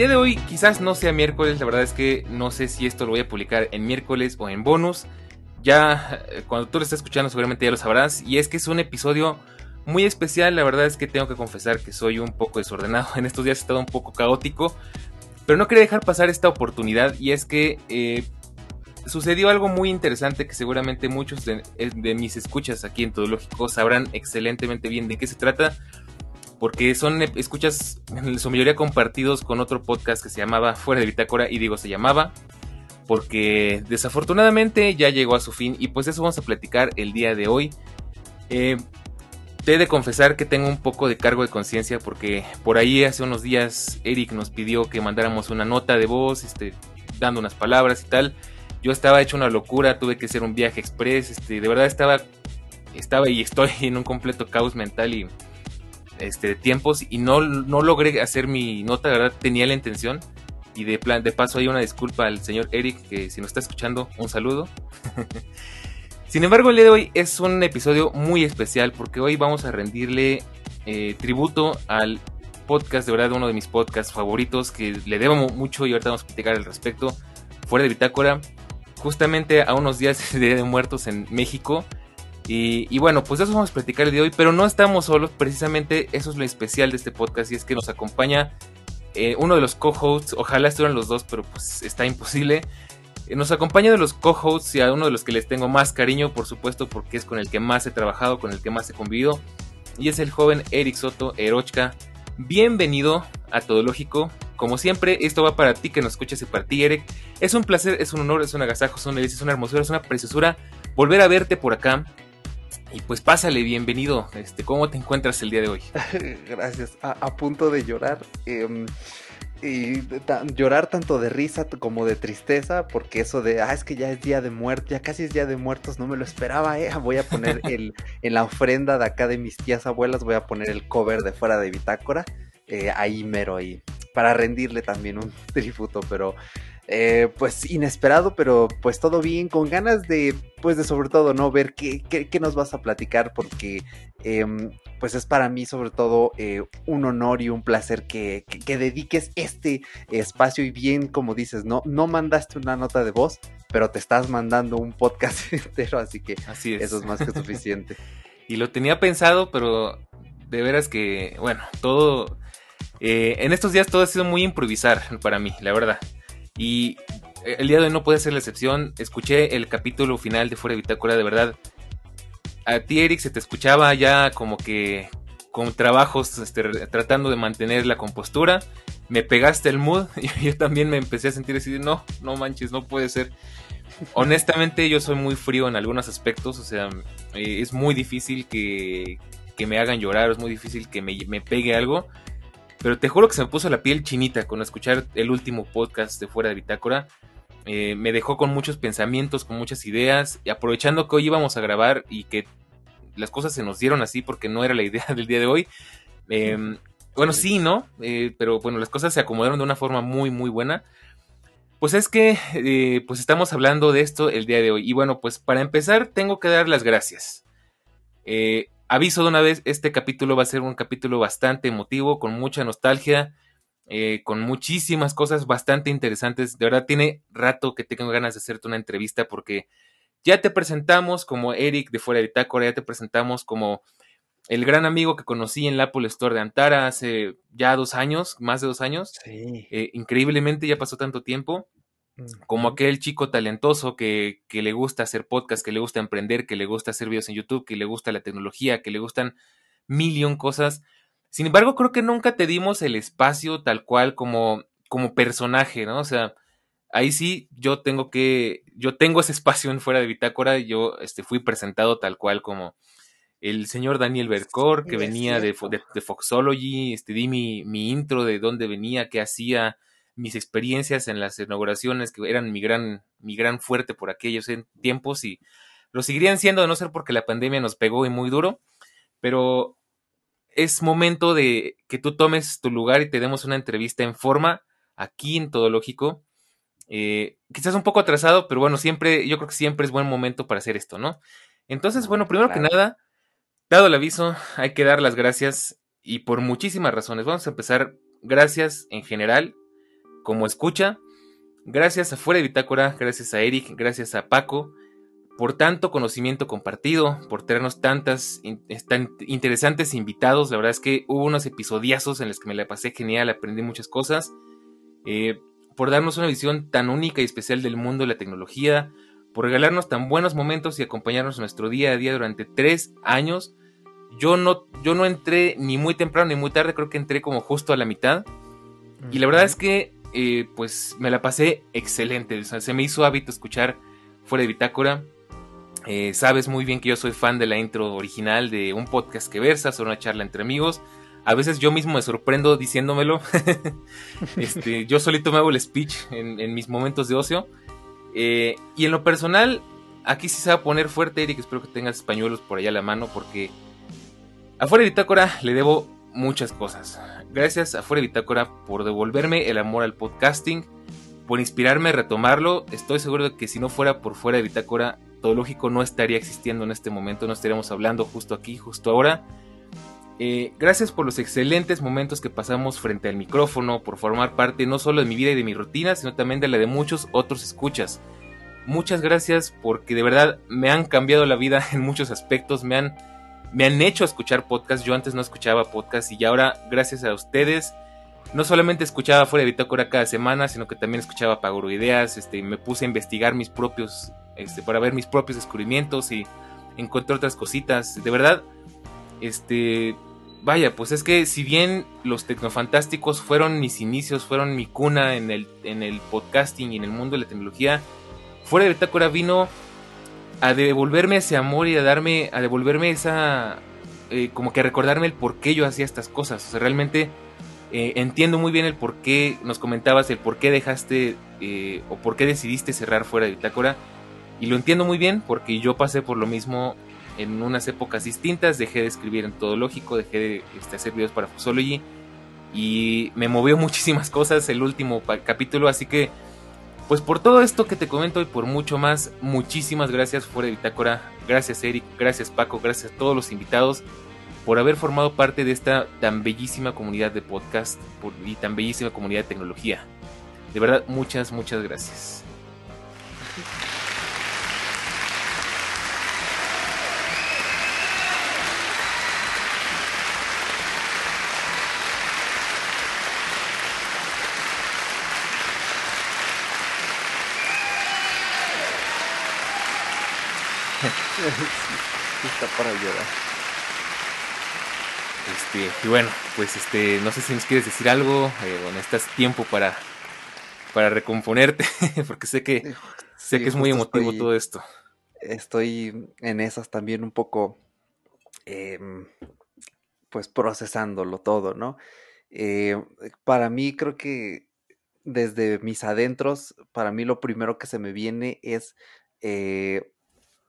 Día de hoy quizás no sea miércoles, la verdad es que no sé si esto lo voy a publicar en miércoles o en bonus. Ya eh, cuando tú lo estés escuchando seguramente ya lo sabrás. Y es que es un episodio muy especial, la verdad es que tengo que confesar que soy un poco desordenado. En estos días he estado un poco caótico. Pero no quería dejar pasar esta oportunidad y es que eh, sucedió algo muy interesante que seguramente muchos de, de mis escuchas aquí en Todo Lógico sabrán excelentemente bien de qué se trata porque son escuchas en su mayoría compartidos con otro podcast que se llamaba Fuera de Bitácora y digo se llamaba porque desafortunadamente ya llegó a su fin y pues eso vamos a platicar el día de hoy. Eh, te he de confesar que tengo un poco de cargo de conciencia porque por ahí hace unos días Eric nos pidió que mandáramos una nota de voz, este, dando unas palabras y tal. Yo estaba hecho una locura, tuve que hacer un viaje express, este, de verdad estaba, estaba y estoy en un completo caos mental y este, tiempos y no, no logré hacer mi nota, de verdad tenía la intención. Y de, plan, de paso hay una disculpa al señor Eric, que si nos está escuchando, un saludo. Sin embargo, el día de hoy es un episodio muy especial porque hoy vamos a rendirle eh, tributo al podcast, de verdad, uno de mis podcasts favoritos, que le debo mucho y ahorita vamos a platicar al respecto, fuera de Bitácora, justamente a unos días de Muertos en México. Y, bueno, pues eso vamos a platicar el día de hoy, pero no estamos solos, precisamente eso es lo especial de este podcast y es que nos acompaña eh, uno de los co-hosts, ojalá estuvieran los dos, pero pues está imposible. Eh, nos acompaña de los co-hosts y a uno de los que les tengo más cariño, por supuesto, porque es con el que más he trabajado, con el que más he convivido, y es el joven Eric Soto Erochka. Bienvenido a Todo Lógico. Como siempre, esto va para ti que nos escuchas y para ti, Eric. Es un placer, es un honor, es un agasajo, es una delicia, es una hermosura, es una preciosura volver a verte por acá y pues pásale, bienvenido. Este, ¿Cómo te encuentras el día de hoy? Gracias. A, punto de llorar. Em, y llorar tanto de risa como de tristeza, porque eso de, ah, es que ya es día de muerte, ya casi es día de muertos, no me lo esperaba, eh. Voy a poner el, en la ofrenda de acá de mis tías abuelas, voy a poner el cover de fuera de bitácora, eh, ahí mero ahí, para rendirle también un tributo, pero eh, pues inesperado, pero pues todo bien, con ganas de, pues de sobre todo, ¿no? Ver qué, qué, nos vas a platicar, porque em, pues es para mí sobre todo eh, un honor y un placer que, que, dediques este espacio y bien, como dices, ¿no? No mandaste una nota de voz, pero te estás mandando un podcast entero, así que así eso es más que suficiente. y lo tenía pensado, pero de veras que, bueno, todo... Eh, en estos días todo ha sido muy improvisar para mí, la verdad. Y eh, el día de hoy no puede ser la excepción. Escuché el capítulo final de Fuera de Bitácora, de verdad. A ti, Eric, se te escuchaba ya como que con trabajos este, tratando de mantener la compostura. Me pegaste el mood y yo también me empecé a sentir así no, no manches, no puede ser. Honestamente, yo soy muy frío en algunos aspectos, o sea, eh, es muy difícil que, que, me hagan llorar, es muy difícil que me, me pegue algo. Pero te juro que se me puso la piel chinita con escuchar el último podcast de Fuera de Bitácora. Eh, me dejó con muchos pensamientos, con muchas ideas. Y aprovechando que hoy íbamos a grabar y que las cosas se nos dieron así porque no era la idea del día de hoy. Em, bueno, sí, ¿no? Eh, pero bueno, las cosas se acomodaron de una forma muy, muy buena. Pues es que, eh, pues estamos hablando de esto el día de hoy. Y bueno, pues para empezar tengo que dar las gracias. Eh, aviso de una vez, este capítulo va a ser un capítulo bastante emotivo, con mucha nostalgia, eh, con muchísimas cosas bastante interesantes. De verdad, tiene rato que tengo ganas de hacerte una entrevista porque ya te presentamos como Eric de Fuera de Bitácora, ya te presentamos como el gran amigo que conocí en la Apple Store de Antara hace ya dos años, más de dos años. Sí. Eh, increíblemente ya pasó tanto tiempo. Como aquel chico talentoso que, que, le gusta hacer podcast, que le gusta emprender, que le gusta hacer videos en YouTube, que le gusta la tecnología, que le gustan millón cosas. Sin embargo, creo que nunca te dimos el espacio tal cual como, como personaje, ¿no? O sea, ahí sí yo tengo que, yo tengo ese espacio en fuera de bitácora, yo este, fui presentado tal cual como el señor Daniel Bercor, que venía de, de, Foxology, este, di mi, mi, intro de dónde venía, qué hacía, mis experiencias en las inauguraciones, que eran mi gran, mi gran fuerte por aquellos tiempos y lo seguirían siendo, de no ser porque la pandemia nos pegó y muy duro, pero es momento de que tú tomes tu lugar y te demos una entrevista en forma aquí en Todo Lógico. Eh, quizás un poco atrasado, pero bueno, siempre, yo creo que siempre es buen momento para hacer esto, ¿no? Entonces, bueno, primero que nada, Dado el aviso, hay que dar las gracias y por muchísimas razones. Vamos a empezar. Gracias en general, como escucha. Gracias a Fuera de Bitácora, gracias a Eric, gracias a Paco, por tanto conocimiento compartido, por tenernos tantas tan interesantes invitados. La verdad es que hubo unos episodiazos en los que me la pasé genial, aprendí muchas cosas. Eh, por darnos una visión tan única y especial del mundo de la tecnología, por regalarnos tan buenos momentos y acompañarnos en nuestro día a día durante tres años yo no, yo no entré ni muy temprano ni muy tarde, creo que entré como justo a la mitad. Y la verdad es que, eh, pues, me la pasé excelente. Se me hizo hábito escuchar fuera de bitácora. Eh, sabes muy bien que yo soy fan de la intro original de un podcast que versa sobre una charla entre amigos. A veces yo mismo me sorprendo diciéndomelo. este, yo solito me hago el speech en, mis momentos de ocio. Eh, y en lo personal, aquí sí se va a poner fuerte, Eric. Espero que tengas españuelos por allá a la mano porque Afuera de Bitácora le debo muchas cosas. Gracias a Fuera de Bitácora por devolverme el amor al podcasting, por inspirarme a retomarlo. Estoy seguro de que si no fuera por Fuera de Bitácora, todo lógico no estaría existiendo en este momento, no estaríamos hablando justo aquí, justo ahora. Eh, gracias por los excelentes momentos que pasamos frente al micrófono, por formar parte no solo de mi vida y de mi rutina, sino también de la de muchos otros escuchas. Muchas gracias porque de verdad me han cambiado la vida en muchos aspectos, me han me han hecho escuchar podcast. Yo antes no escuchaba podcast y ahora, gracias a ustedes, no solamente escuchaba fuera de Bitácora cada semana, sino que también escuchaba Paguro Ideas. Este, me puse a investigar mis propios, este, para ver mis propios descubrimientos y encontré otras cositas. De verdad, este, vaya, pues es que si bien los tecnofantásticos fueron mis inicios, fueron mi cuna en el, en el podcasting y en el mundo de la tecnología, fuera de Bitácora vino a devolverme ese amor y a darme, a devolverme esa, eh, como que recordarme el por qué yo hacía estas cosas. O sea, realmente eh, entiendo muy bien el por qué, nos comentabas el por qué dejaste eh, o por qué decidiste cerrar fuera de Bitácora. Y lo entiendo muy bien porque yo pasé por lo mismo en unas épocas distintas. Dejé de escribir en todo lógico, dejé de este, hacer videos para Fusology y me movió muchísimas cosas el último capítulo. Así que pues por todo esto que te comento y por mucho más, muchísimas gracias fuera de Bitácora, gracias Eric, gracias Paco, gracias a todos los invitados por haber formado parte de esta tan bellísima comunidad de podcast y tan bellísima comunidad de tecnología. De verdad, muchas, muchas gracias. Está para llorar. Este, y bueno, pues este, no sé si nos quieres decir algo, eh, o necesitas tiempo para, para recomponerte, porque sé que, sé que es muy emotivo todo esto. Estoy en esas también un poco, em, pues procesándolo todo, ¿no? Eh, para mí creo que desde mis adentros, para mí lo primero que se me viene es eh,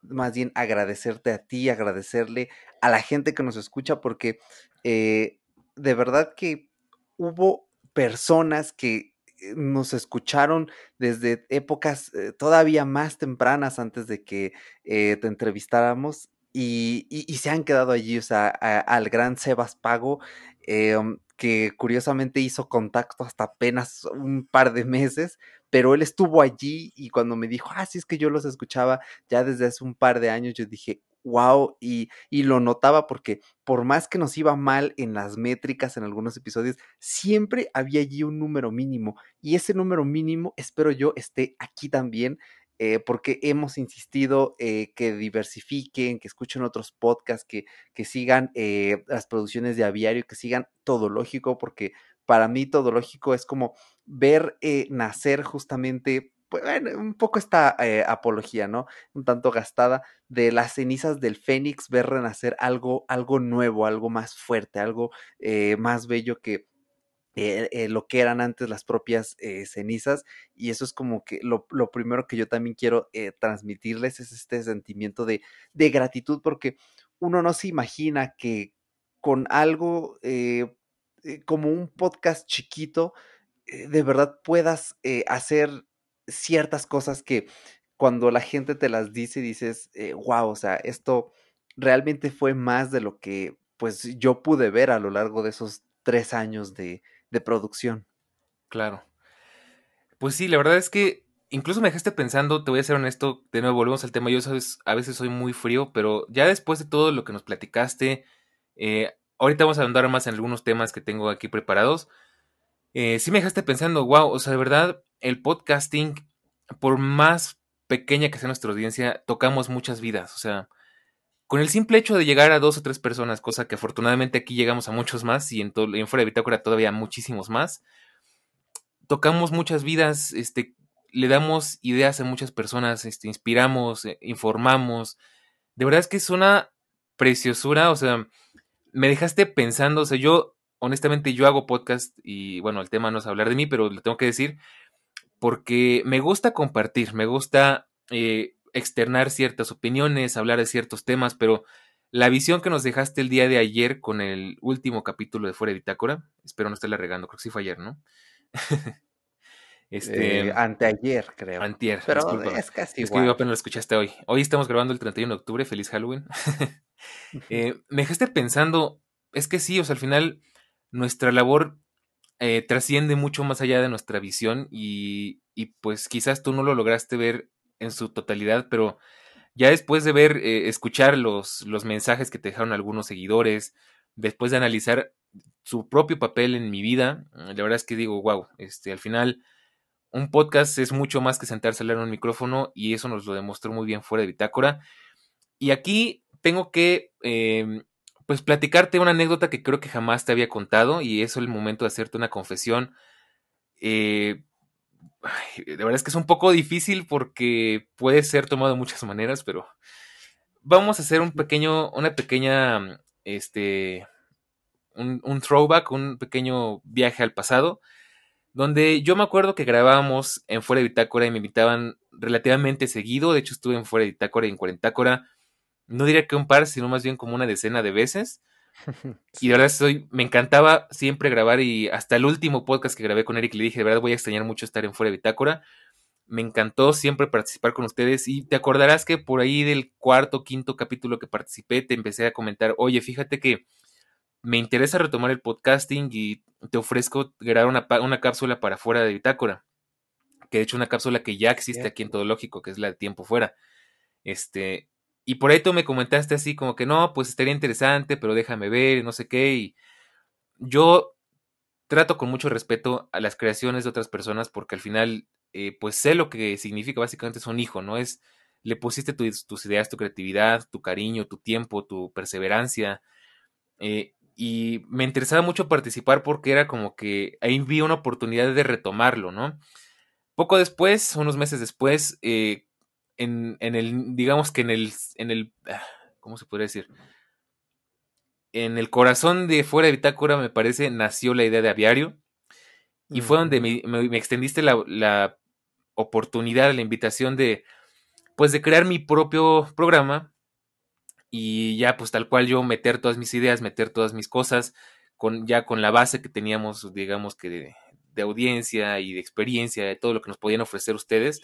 más bien agradecerte a ti, agradecerle a la gente que nos escucha, porque eh, de verdad que hubo personas que eh, nos escucharon desde épocas eh, todavía más tempranas antes de que te entrevistáramos y, se han quedado allí, o sea, al gran Sebas Pago, em, que curiosamente hizo contacto hasta apenas un par de meses, pero él estuvo allí y cuando me dijo, ah, sí, es que yo los escuchaba ya desde hace un par de años, yo dije, wow, y, y, lo notaba porque por más que nos iba mal en las métricas en algunos episodios, siempre había allí un número mínimo y ese número mínimo espero yo esté aquí también. Eh, porque hemos insistido eh, que diversifiquen, que escuchen otros podcasts, que, que sigan eh, las producciones de aviario, que sigan todo lógico, porque para mí todo lógico es como ver nacer justamente pues, un poco esta eh, apología, ¿no? Un tanto gastada de las cenizas del Fénix, ver renacer algo, algo nuevo, algo más fuerte, algo eh, más bello que eh, lo que eran antes las propias cenizas. Y eso es como que lo, lo primero que yo también quiero transmitirles es este sentimiento de, de, gratitud, porque uno no se imagina que con algo como un podcast chiquito, de verdad puedas hacer ciertas cosas que cuando la gente te las dice dices, wow, eh, o sea, esto realmente fue más de lo que pues yo pude ver a lo largo de esos tres años de, de producción. Claro. Pues sí, la verdad es que incluso me dejaste pensando, te voy a ser honesto, de nuevo volvemos al tema, yo sabes, a veces soy muy frío, pero ya después de todo lo que nos platicaste, eh, ahorita vamos a andar más en algunos temas que tengo aquí preparados, eh, sí me dejaste pensando, wow, o sea, de verdad, el podcasting, por más pequeña que sea nuestra audiencia, tocamos muchas vidas. O sea, con el simple hecho de llegar a dos o tres personas, cosa que afortunadamente aquí llegamos a muchos más y en, en fuera de Bitácora todavía muchísimos más, tocamos muchas vidas, este, le damos ideas a muchas personas, este, inspiramos, eh, informamos. De verdad es que es una preciosura, o sea, me dejaste pensando, o sea, yo honestamente yo hago podcast y bueno, el tema no es hablar de mí, pero lo tengo que decir porque me gusta compartir, me gusta eh, externar ciertas opiniones, hablar de ciertos temas, pero la visión que nos dejaste el día de ayer con el último capítulo de Fuera de Bitácora, espero no estarle regando, creo que sí fue ayer, ¿no? este, eh, anteayer, creo. Antier, pero es casi Es que apenas lo escuchaste hoy. Hoy estamos grabando el 31 de octubre, feliz Halloween. eh, me dejaste pensando, es que sí, o sea, al final nuestra labor eh, trasciende mucho más allá de nuestra visión y, pues quizás tú no lo lograste ver en su totalidad, pero ya después de ver, eh, escuchar los, los mensajes que te dejaron algunos seguidores, después de analizar su propio papel en mi vida, la verdad es que digo, wow, este, al final un podcast es mucho más que sentarse a leer un micrófono y eso nos lo demostró muy bien fuera de Bitácora. Y aquí tengo que eh, pues platicarte una anécdota que creo que jamás te había contado y eso es el momento de hacerte una confesión. Eh, de verdad es que es un poco difícil porque puede ser tomado de muchas maneras, pero vamos a hacer un pequeño, una pequeña, este, un, un throwback, un pequeño viaje al pasado, donde yo me acuerdo que grabábamos en Fuera de Bitácora y me invitaban relativamente seguido, de hecho estuve en Fuera de Bitácora y en Cuarentácora no diría que un par, sino más bien como una decena de veces. Y de verdad soy, me encantaba siempre grabar y hasta el último podcast que grabé con Eric le dije, de verdad voy a extrañar mucho estar en Fuera de Bitácora. Me encantó siempre participar con ustedes y te acordarás que por ahí del cuarto, quinto capítulo que participé te empecé a comentar, oye, fíjate que me interesa retomar el podcasting y te ofrezco grabar una, una cápsula para Fuera de Bitácora. Que de hecho una cápsula que ya existe aquí en Todo Lógico, que es la de Tiempo Fuera. Este, y por ahí tú me comentaste así como que no, pues estaría interesante, pero déjame ver, no sé qué. Y yo trato con mucho respeto a las creaciones de otras personas porque al final, eh, pues sé lo que significa básicamente es un hijo, ¿no? Es, le pusiste tus ideas, tu creatividad, tu cariño, tu tiempo, tu perseverancia. Eh, y me interesaba mucho participar porque era como que ahí vi una oportunidad de retomarlo, ¿no? Poco después, unos meses después, eh, en, el, digamos que en el, en el, ah, ¿cómo se podría decir? En el corazón de fuera de Bitácora, me parece, nació la idea de aviario. Y fue donde me, me, extendiste la, la, oportunidad, la invitación de, pues, de crear mi propio programa. Y ya, pues, tal cual yo meter todas mis ideas, meter todas mis cosas, con, ya con la base que teníamos, digamos que de, de audiencia y de experiencia, de todo lo que nos podían ofrecer ustedes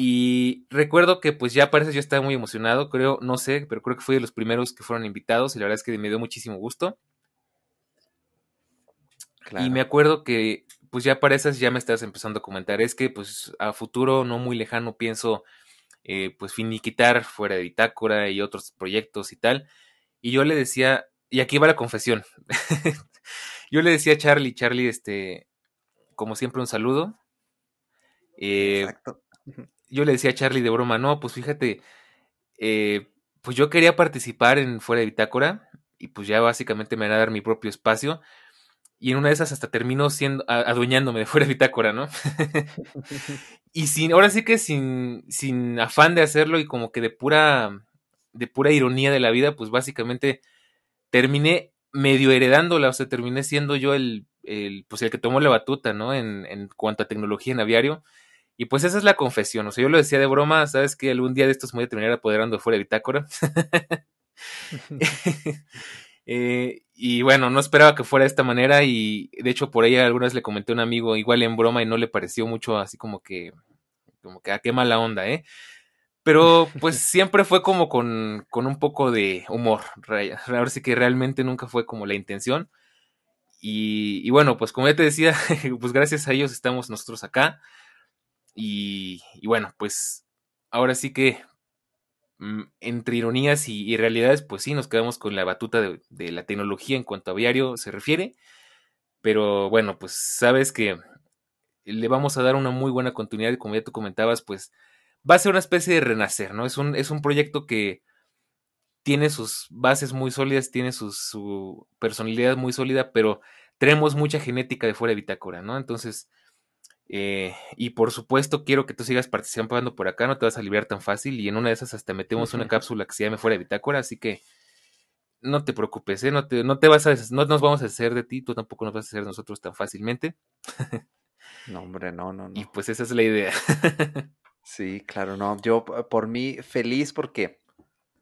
y recuerdo que pues ya parece yo estaba muy emocionado, creo, no sé, pero creo que fui de los primeros que fueron invitados y la verdad es que me dio muchísimo gusto. Y me acuerdo que, pues ya para esas ya me estás empezando a comentar, es que pues a futuro no muy lejano pienso eh, pues finiquitar fuera de bitácora y otros proyectos y tal. Y yo le decía, y aquí va la confesión, yo le decía a Charlie, Charlie, este, como siempre un saludo. Eh, Exacto. Yo le decía a Charlie de broma, no, pues fíjate, eh, pues yo quería participar en fuera de bitácora y pues ya básicamente me van a dar mi propio espacio y en una de esas hasta terminó siendo adueñándome de fuera de bitácora, ¿no? y sin, ahora sí que sin, sin afán de hacerlo y como que de pura, de pura ironía de la vida, pues básicamente terminé medio heredándola, o sea, terminé siendo yo el, el pues el que tomó la batuta, ¿no? En, en cuanto a tecnología en aviario. Y pues esa es la confesión, o sea, yo lo decía de broma, ¿sabes? Que algún día de estos me voy a terminar apoderando de fuera de bitácora. Eh, y bueno, no esperaba que fuera de esta manera y de hecho por ahí algunas le comenté a un amigo igual en broma y no le pareció mucho así como que, como que, a ah, qué mala onda, ¿eh? Pero pues siempre fue como con, con un poco de humor, ahora sí que realmente nunca fue como la intención. Y, y, bueno, pues como ya te decía, pues gracias a ellos estamos nosotros acá. Y, bueno, pues ahora sí que Mm, entre ironías y, realidades, pues sí, nos quedamos con la batuta de, la tecnología en cuanto a aviario se refiere. Pero bueno, pues sabes que le vamos a dar una muy buena continuidad y como ya tú comentabas, pues va a ser una especie de renacer, ¿no? Es un, es un proyecto que tiene sus bases muy sólidas, tiene su personalidad muy sólida, pero tenemos mucha genética de fuera de bitácora, ¿no? Entonces, eh, y por supuesto, quiero que tú sigas participando por acá, no te vas a liberar tan fácil. Y en una de esas hasta metemos una cápsula que se llame fuera de bitácora, así que no te preocupes, ¿eh? no, te, no te vas a no nos vamos a hacer de ti, tú tampoco nos vas a hacer de nosotros tan fácilmente. no, hombre, no, no, no. Y pues esa es la idea. sí, claro, no. Yo por mí feliz porque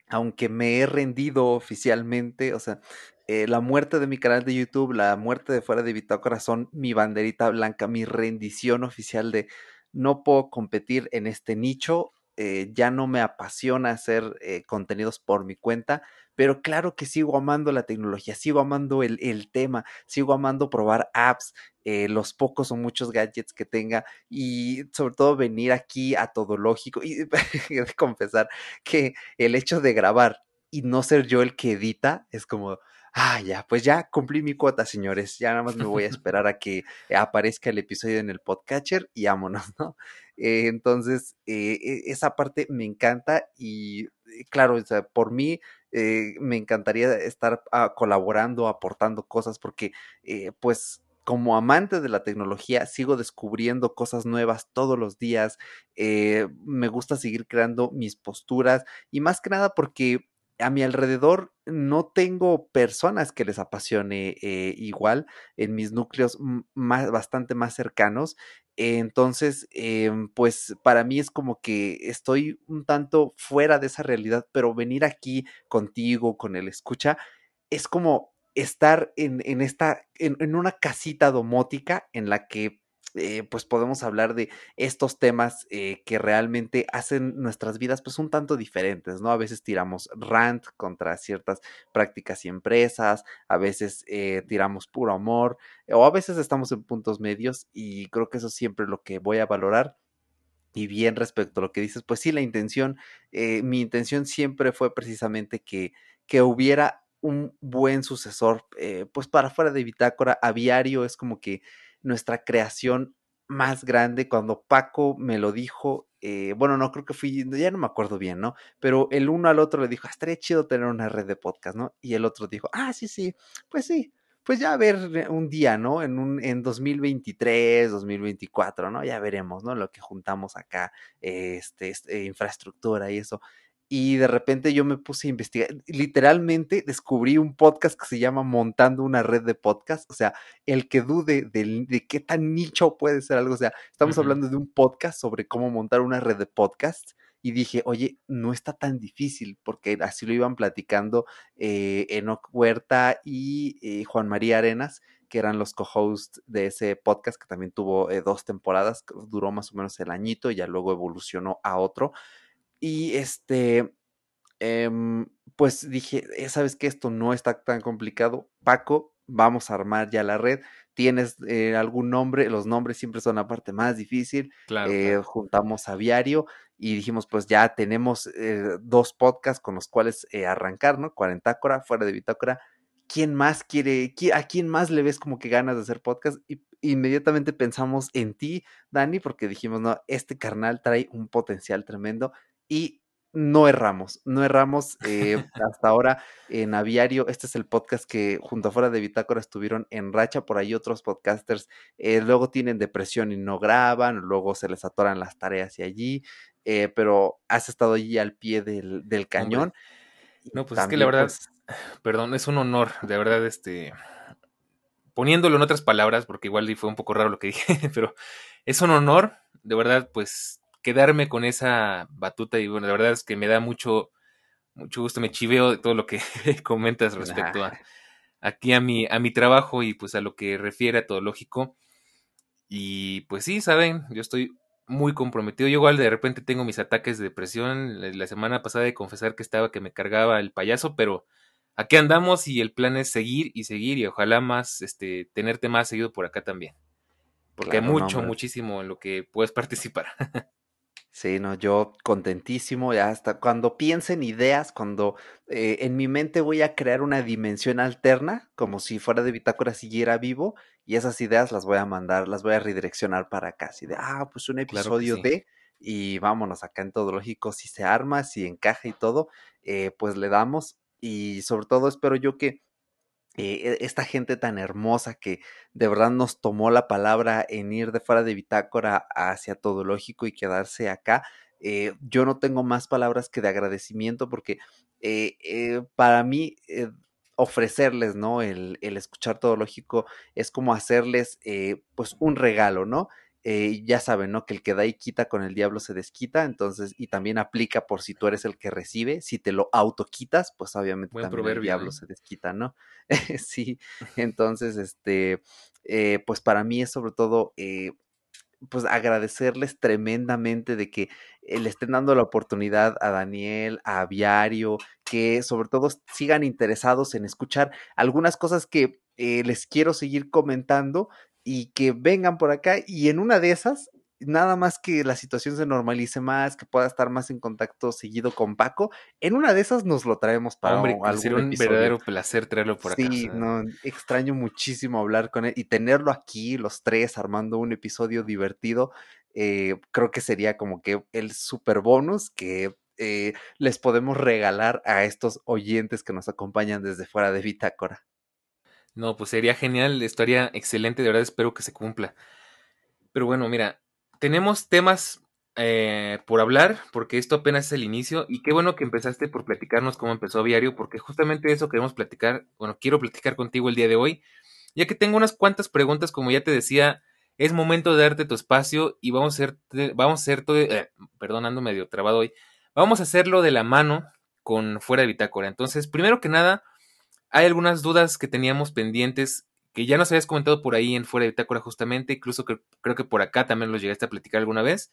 aunque me he rendido oficialmente, o sea, eh, la muerte de mi canal de YouTube, la muerte de fuera de Bitácora son mi banderita blanca, mi rendición oficial de no puedo competir en este nicho, eh, ya no me apasiona hacer eh, contenidos por mi cuenta, pero claro que sigo amando la tecnología, sigo amando el, el tema, sigo amando probar apps, los pocos o muchos gadgets que tenga y sobre todo venir aquí a todo lógico y confesar que el hecho de grabar y no ser yo el que edita es como ah, ya, pues ya cumplí mi cuota, señores. Ya nada más me voy a esperar a que aparezca el episodio en el podcatcher y vámonos, ¿no? Eh, entonces, eh, e, esa parte me encanta y eh, claro, por mí me encantaría estar ah, colaborando, aportando cosas, porque pues como amante de la tecnología, sigo descubriendo cosas nuevas todos los días. me gusta seguir creando mis posturas y más que nada porque a mi alrededor no tengo personas que les apasione eh, igual en mis núcleos más, bastante más cercanos. Entonces, em, pues para mí es como que estoy un tanto fuera de esa realidad, pero venir aquí contigo, con el escucha, es como estar en, en esta, en, en una casita domótica en la que eh, pues podemos hablar de estos temas eh, que realmente hacen nuestras vidas pues un tanto diferentes, ¿no? A veces tiramos rant contra ciertas prácticas y empresas, a veces eh, tiramos puro amor, o a veces estamos en puntos medios y creo que eso es siempre lo que voy a valorar. Y bien respecto a lo que dices, pues sí, la intención, mi intención siempre fue precisamente que, que hubiera un buen sucesor, pues para fuera de bitácora, aviario es como que nuestra creación más grande cuando Paco me lo dijo, eh, bueno, no creo que fui, ya no me acuerdo bien, ¿no? Pero el uno al otro le dijo, ah, estaría chido tener una red de podcast, ¿no? Y el otro dijo, ah, sí, sí, pues sí, pues ya a ver un día, ¿no? En un en 2023, 2024, ¿no? Ya veremos, ¿no? Lo que juntamos acá, este, este infraestructura y eso y de repente yo me puse a investigar. Literalmente descubrí un podcast que se llama Montando una red de podcast. O sea, el que dude de, qué tan nicho puede ser algo. O sea, estamos hablando de un podcast sobre cómo montar una red de podcast. Y dije, oye, no está tan difícil, porque así lo iban platicando eh, Enoch Huerta y eh, Juan María Arenas, que eran los co-hosts de ese podcast, que también tuvo eh, dos temporadas, duró más o menos el añito y ya luego evolucionó a otro. Y este, em, pues dije, eh, ¿sabes que Esto no está tan complicado. Paco, vamos a armar ya la red. tienes eh, algún nombre, los nombres siempre son la parte más difícil. Eh, juntamos a Viario y dijimos, pues ya tenemos eh, dos podcasts con los cuales arrancar, ¿no? Cuarentácora, fuera de Bitácora. ¿Quién más quiere, a quién más le ves como que ganas de hacer podcast? Y inmediatamente pensamos en ti, Dani, porque dijimos, no, este carnal trae un potencial tremendo y no erramos, no erramos eh, hasta ahora en Aviario. Este es el podcast que junto a fuera de Bitácora estuvieron en racha. Por ahí otros podcasters eh, luego tienen depresión y no graban, luego se les atoran las tareas y allí, eh, pero has estado allí al pie del, cañón. No, pues es que la verdad, pues perdón, es un honor, de verdad, este, poniéndolo en otras palabras, porque igual fue un poco raro lo que dije, pero es un honor, de verdad, pues quedarme con esa batuta y bueno, la verdad es que me da mucho, mucho gusto, me chiveo de todo lo que comentas respecto a aquí a mi, a mi trabajo y pues a lo que refiere a todo lógico. Y pues sí, saben, yo estoy muy comprometido. Yo igual de repente tengo mis ataques de depresión. La, semana pasada de confesar que estaba que me cargaba el payaso, pero aquí andamos y el plan es seguir y seguir y ojalá más, este, tenerte más seguido por acá también. Porque hay mucho, muchísimo en lo que puedes participar. Sí, no, yo contentísimo, ya hasta cuando piensen ideas, cuando eh, en mi mente voy a crear una dimensión alterna, como si fuera de bitácora siguiera vivo, y esas ideas las voy a mandar, las voy a redireccionar para acá, así de, ah, pues un episodio de, y vámonos acá en todo lógico, si se arma, si encaja y todo, eh, pues le damos, y sobre todo espero yo que eh, esta gente tan hermosa que de verdad nos tomó la palabra en ir de fuera de bitácora hacia todo lógico y quedarse acá. Eh, yo no tengo más palabras que de agradecimiento porque eh, para mí ofrecerles, ¿no? El, el, escuchar todo lógico es como hacerles pues un regalo, ¿no? Eh, ya saben, ¿no? Que el que da y quita con el diablo se desquita, entonces, y también aplica por si tú eres el que recibe, si te lo autoquitas, pues obviamente también el diablo ¿eh? se desquita, ¿no? sí, entonces, este, eh, pues para mí es sobre todo, pues agradecerles tremendamente de que le estén dando la oportunidad a Daniel, a Aviario, que sobre todo sigan interesados en escuchar algunas cosas que les quiero seguir comentando y que vengan por acá y en una de esas, nada más que la situación se normalice más, que pueda estar más en contacto seguido con Paco, en una de esas nos lo traemos para Hombre, algún un verdadero placer traerlo por acá. Sí, no, extraño muchísimo hablar con él y tenerlo aquí los tres armando un episodio divertido. Eh, creo que sería como que el super bonus que eh, les podemos regalar a estos oyentes que nos acompañan desde fuera de Bitácora. No, pues sería genial, estaría excelente, de verdad espero que se cumpla. Pero bueno, mira, tenemos temas eh, por hablar, porque esto apenas es el inicio, y qué bueno que empezaste por platicarnos cómo empezó Viario, porque justamente eso queremos platicar, bueno, quiero platicar contigo el día de hoy, ya que tengo unas cuantas preguntas, como ya te decía, es momento de darte tu espacio y vamos a hacer, vamos a hacer todo, eh, perdón, medio trabado hoy, vamos a hacerlo de la mano con fuera de bitácora. Entonces, primero que nada, hay algunas dudas que teníamos pendientes que ya nos habías comentado por ahí en Fuera de Bitácora justamente, incluso creo que por acá también los llegaste a platicar alguna vez.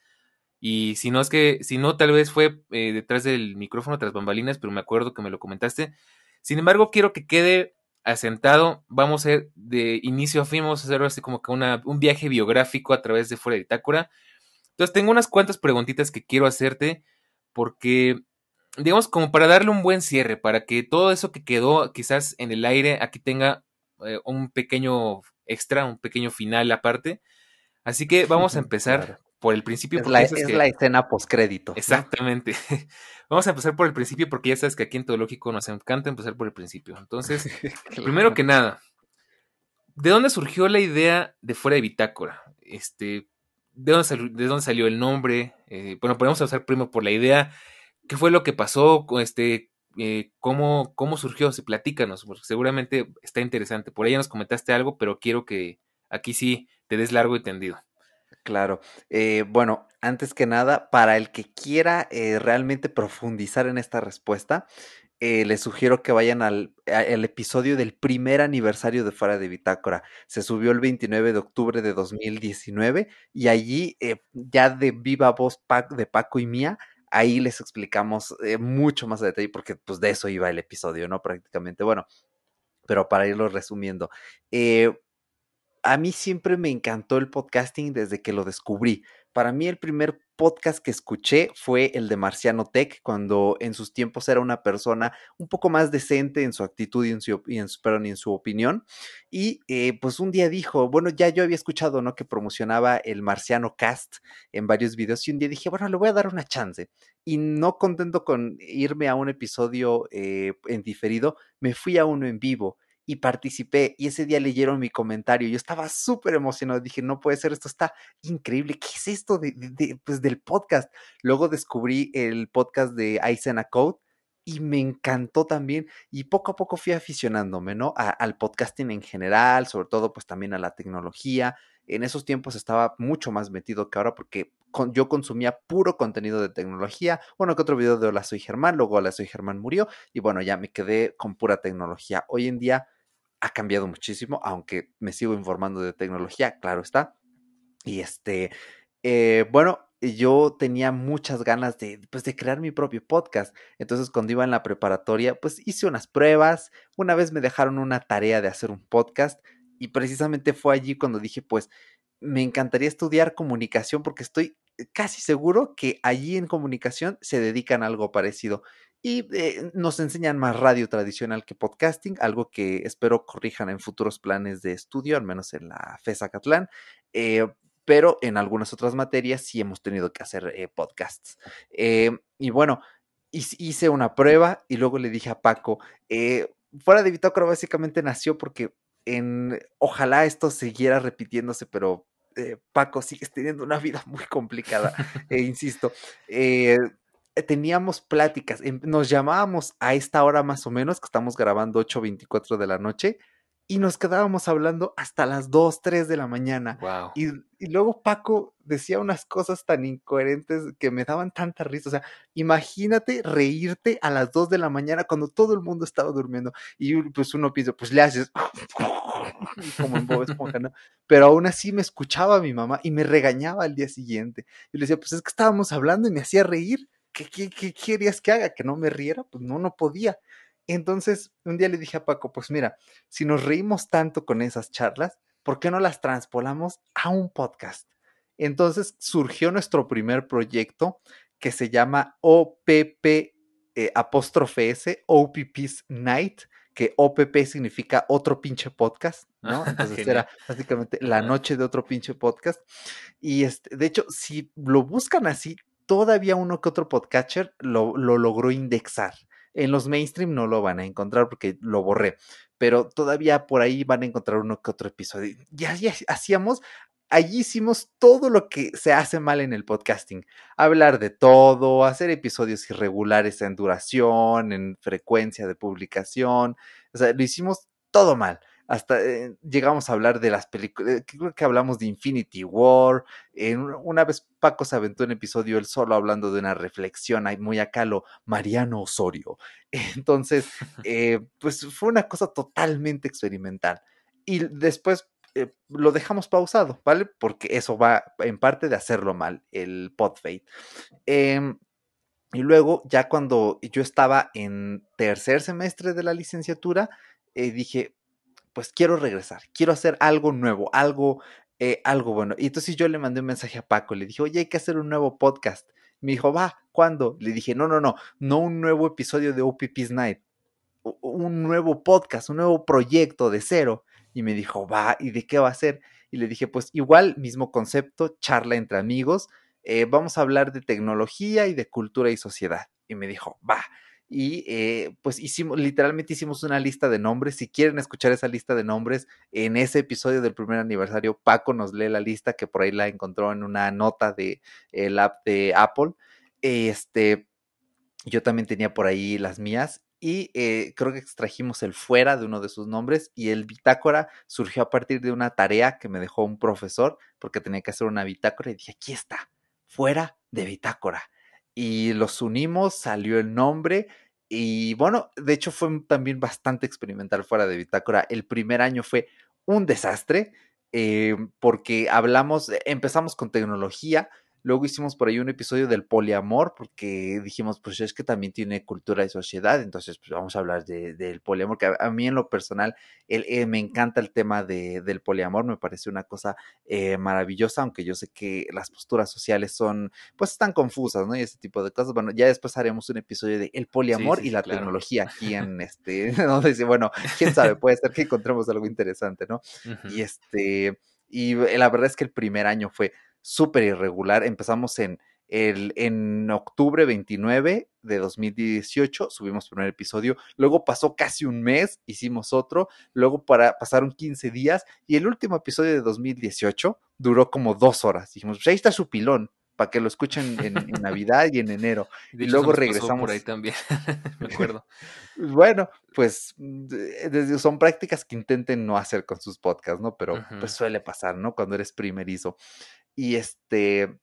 Y si no es que, si no, tal vez fue eh, detrás del micrófono, tras bambalinas, pero me acuerdo que me lo comentaste. Sin embargo, quiero que quede asentado. Vamos a ir de inicio a fin, vamos a hacer así como que un viaje biográfico a través de Fuera de Bitácora. Entonces, tengo unas cuantas preguntitas que quiero hacerte, porque digamos, como para darle un buen cierre, para que todo eso que quedó quizás en el aire aquí tenga eh, un pequeño extra, un pequeño final aparte. Así que vamos a empezar por el principio. Es, la, es la, escena postcrédito. Exactamente. vamos a empezar por el principio porque ya sabes que aquí en Todo Lógico nos encanta empezar por el principio. Entonces, primero que nada, ¿de dónde surgió la idea de Fuera de Bitácora? Este, ¿de, dónde salió, ¿De dónde salió el nombre? Eh, bueno, podemos empezar primero por la idea ¿Qué fue lo que pasó? Este, eh, ¿cómo, ¿Cómo surgió? Si platícanos, porque seguramente está interesante. Por ahí nos comentaste algo, pero quiero que aquí sí te des largo y tendido. Claro. Eh, bueno, antes que nada, para el que quiera eh, realmente profundizar en esta respuesta, les sugiero que vayan al, episodio del primer aniversario de Fuera de Bitácora. Se subió el 29 de octubre de 2019 y allí, ya de viva voz de Paco y mía, ahí les explicamos eh, mucho más a detalle, porque pues de eso iba el episodio, ¿no? Prácticamente, bueno, pero para irlo resumiendo. Eh, a mí siempre me encantó el podcasting desde que lo descubrí. Para mí el primer podcast que escuché fue el de Marciano Tech, cuando en sus tiempos era una persona un poco más decente en su actitud y en su, opinión. Y eh, pues un día dijo, bueno, ya yo había escuchado, ¿no? Que promocionaba el Marciano Cast en varios videos y un día dije, bueno, le voy a dar una chance. Y no contento con irme a un episodio eh, en diferido, me fui a uno en vivo y participé y ese día leyeron mi comentario. Yo estaba súper emocionado. Dije, no puede ser, esto está increíble. ¿Qué es esto de, pues, del podcast? Luego descubrí el podcast de Aisena Code y me encantó también y poco a poco fui aficionándome, ¿no? al podcasting en general, sobre todo pues también a la tecnología. En esos tiempos estaba mucho más metido que ahora porque yo consumía puro contenido de tecnología. Bueno, que otro video de Hola Soy Germán, luego Hola Soy Germán murió y bueno, ya me quedé con pura tecnología. Hoy en día ha cambiado muchísimo, aunque me sigo informando de tecnología, claro está. Y este, eh, bueno, yo tenía muchas ganas de, pues, de crear mi propio podcast. Entonces, cuando iba en la preparatoria, pues hice unas pruebas. Una vez me dejaron una tarea de hacer un podcast y precisamente fue allí cuando dije, pues, me encantaría estudiar comunicación porque estoy casi seguro que allí en comunicación se dedican a algo parecido y eh, nos enseñan más radio tradicional que podcasting, algo que espero corrijan en futuros planes de estudio, al menos en la FESA Catlán. Eh, pero en algunas otras materias sí hemos tenido que hacer eh, podcasts. y bueno, hice una prueba y luego le dije a Paco, fuera de Bitácora básicamente nació porque en, ojalá esto siguiera repitiéndose, pero Paco, sigues teniendo una vida muy complicada, e insisto. Eh, teníamos pláticas, em, nos llamábamos a esta hora más o menos, que estamos grabando 8.24 de la noche, y nos quedábamos hablando hasta las 2, 3 de la mañana. Y, y, luego Paco decía unas cosas tan incoherentes que me daban tanta risa. O sea, imagínate reírte a las 2 de la mañana cuando todo el mundo estaba durmiendo. Y pues uno piensa, pues le haces como en Bob Esponja, ¿no? Pero aún así me escuchaba mi mamá y me regañaba al día siguiente. Y le decía, pues es que estábamos hablando y me hacía reír. ¿Qué, querías que haga? ¿Que no me riera? Pues no, no podía. Entonces, un día le dije a Paco, pues mira, si nos reímos tanto con esas charlas, ¿por qué no las transpolamos a un podcast? Entonces surgió nuestro primer proyecto que se llama OPP eh, apóstrofe S, OPP's Night, que OPP significa otro pinche podcast, ¿no? Entonces era básicamente la noche de otro pinche podcast. Y este, de hecho, si lo buscan así, todavía uno que otro podcatcher lo, lo logró indexar. En los mainstream no lo van a encontrar porque lo borré, pero todavía por ahí van a encontrar uno que otro episodio. Ya, ya hacíamos, allí hicimos todo lo que se hace mal en el podcasting. Hablar de todo, hacer episodios irregulares en duración, en frecuencia de publicación. O sea, lo hicimos todo mal hasta eh, llegamos a hablar de las películas, eh, creo que hablamos de Infinity War, una vez Paco se aventó un episodio él solo hablando de una reflexión, hay muy acá lo Mariano Osorio. Entonces, eh, pues fue una cosa totalmente experimental. Y después lo dejamos pausado, ¿vale? Porque eso va en parte de hacerlo mal, el podfade. Em, y luego, ya cuando yo estaba en tercer semestre de la licenciatura, dije, pues quiero regresar, quiero hacer algo nuevo, algo, eh, algo bueno. Y entonces yo le mandé un mensaje a Paco, le dije, oye, hay que hacer un nuevo podcast. Me dijo, va, ¿cuándo? Le dije, no, no, no, no un nuevo episodio de OPP's Night, un nuevo podcast, un nuevo proyecto de cero. Y me dijo, va, ¿y de qué va a ser? Y le dije, pues igual, mismo concepto, charla entre amigos, eh, vamos a hablar de tecnología y de cultura y sociedad. Y me dijo, va y eh, pues hicimos, literalmente hicimos una lista de nombres. Si quieren escuchar esa lista de nombres, en ese episodio del primer aniversario, Paco nos lee la lista que por ahí la encontró en una nota de el app de Apple. Este, yo también tenía por ahí las mías y eh, creo que extrajimos el fuera de uno de sus nombres y el bitácora surgió a partir de una tarea que me dejó un profesor porque tenía que hacer una bitácora y dije, aquí está, fuera de bitácora. Y los unimos, salió el nombre y bueno, de hecho fue también bastante experimental fuera de Bitácora. El primer año fue un desastre eh, porque hablamos, empezamos con tecnología, Luego hicimos por ahí un episodio del poliamor, porque dijimos, pues es que también tiene cultura y sociedad, entonces pues vamos a hablar del poliamor, que a, mí en lo personal eh, me encanta el tema del poliamor, me parece una cosa eh, maravillosa, aunque yo sé que las posturas sociales son, pues están confusas, ¿no? Y ese tipo de cosas. Bueno, ya después haremos un episodio de el poliamor y la tecnología aquí en este, donde bueno, quién sabe, puede ser que encontremos algo interesante, ¿no? Y este, y la verdad es que el primer año fue súper irregular. Empezamos en, el, en octubre 29 de 2018, subimos el primer episodio, luego pasó casi un mes, hicimos otro, luego para, pasaron 15 días y el último episodio de 2018 duró como dos horas. Dijimos, pues ahí está su pilón, para que lo escuchen en, Navidad y en enero. y luego regresamos. Por ahí también, me acuerdo. bueno, pues desde, son prácticas que intenten no hacer con sus podcasts, ¿no? Pero pues suele pasar, ¿no? Cuando eres primerizo. Y este,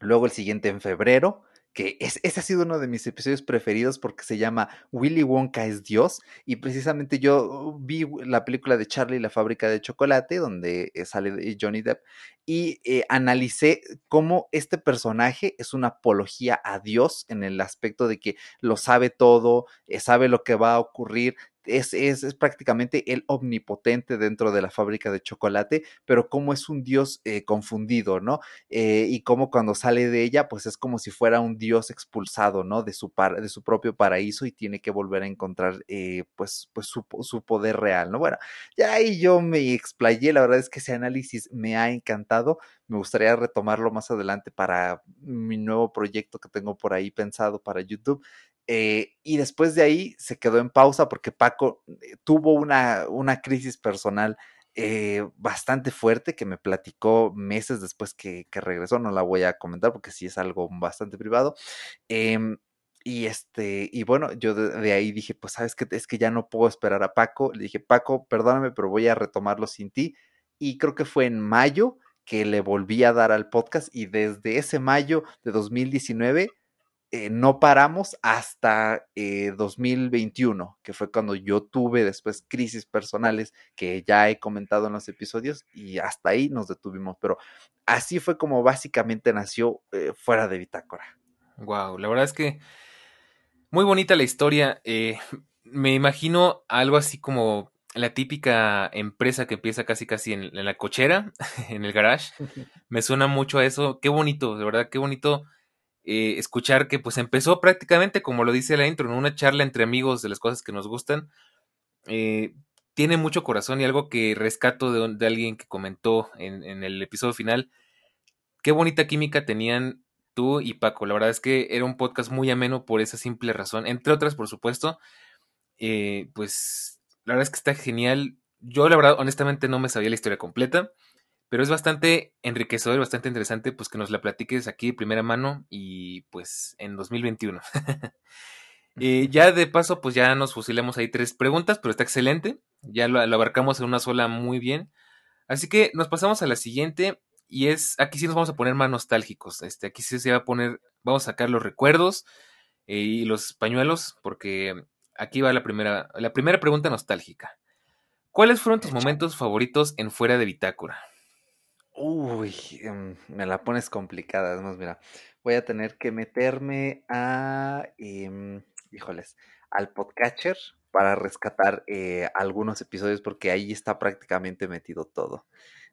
luego el siguiente en febrero, que es, ese ha sido uno de mis episodios preferidos porque se llama Willy Wonka es Dios y precisamente yo vi la película de Charlie la fábrica de chocolate donde eh, sale Johnny Depp y eh, analicé cómo este personaje es una apología a Dios en el aspecto de que lo sabe todo, eh, sabe lo que va a ocurrir, es, es, prácticamente el omnipotente dentro de la fábrica de chocolate, pero como es un dios eh, confundido, ¿no? Eh, y como cuando sale de ella, pues es como si fuera un dios expulsado, ¿no? De su, par de su propio paraíso y tiene que volver a encontrar, eh, pues, pues su, su, poder real, ¿no? Bueno, ya ahí yo me explayé, la verdad es que ese análisis me ha encantado, me gustaría retomarlo más adelante para mi nuevo proyecto que tengo por ahí pensado para YouTube. Eh, y después de ahí se quedó en pausa porque Paco eh, tuvo una, una crisis personal eh, bastante fuerte que me platicó meses después que, regresó. No la voy a comentar porque sí es algo bastante privado. Em, y este, y bueno, yo de, ahí dije, pues sabes que es que ya no puedo esperar a Paco. Le dije, Paco, perdóname, pero voy a retomarlo sin ti. Y creo que fue en mayo que le volví a dar al podcast y desde ese mayo de 2019 eh, no paramos hasta 2021, eh, que fue cuando yo tuve después crisis personales que ya he comentado en los episodios y hasta ahí nos detuvimos, pero así fue como básicamente nació eh, fuera de Bitácora. Wow, la verdad es que muy bonita la historia. me imagino algo así como la típica empresa que empieza casi casi en, en la cochera, en el garage. Me suena mucho a eso. Qué bonito, de verdad, qué bonito eh, escuchar que pues empezó prácticamente, como lo dice la intro, en una charla entre amigos de las cosas que nos gustan. Eh, tiene mucho corazón y algo que rescato de, alguien que comentó en, el episodio final. Qué bonita química tenían tú y Paco. La verdad es que era un podcast muy ameno por esa simple razón. Entre otras, por supuesto. Eh, pues la verdad es que está genial. Yo, la verdad, honestamente no me sabía la historia completa. Pero es bastante enriquecedor, bastante interesante, pues que nos la platiques aquí de primera mano y pues en 2021. Eh, ya de paso, pues ya nos fusilamos ahí tres preguntas, pero está excelente. Ya lo, abarcamos en una sola muy bien. Así que nos pasamos a la siguiente y es, aquí sí nos vamos a poner más nostálgicos. Este, aquí sí se va a poner, vamos a sacar los recuerdos eh, y los pañuelos, porque aquí va la primera, la primera pregunta nostálgica. ¿Cuáles fueron tus momentos favoritos en Fuera de Bitácora? Uy, em, me la pones complicada. Además, mira, voy a tener que meterme a, em, híjoles, al podcatcher para rescatar eh, algunos episodios porque ahí está prácticamente metido todo.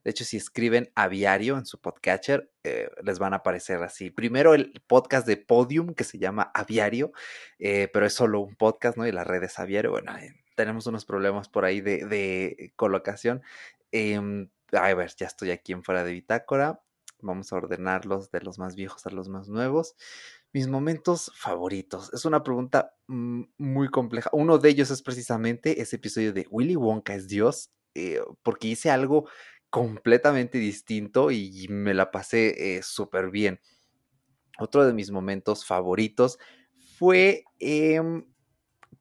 De hecho, si escriben Aviario en su podcatcher, eh, les van a aparecer así. Primero el podcast de Podium que se llama Aviario, eh, pero es solo un podcast, ¿no? Y la red es Aviario. Bueno, tenemos unos problemas por ahí de, de colocación. Em, a ver, ya estoy aquí en fuera de bitácora. Vamos a ordenarlos de los más viejos a los más nuevos. Mis momentos favoritos. Es una pregunta mm, muy compleja. Uno de ellos es precisamente ese episodio de Willy Wonka es Dios, eh, porque hice algo completamente distinto y me la pasé eh, súper bien. Otro de mis momentos favoritos fue em,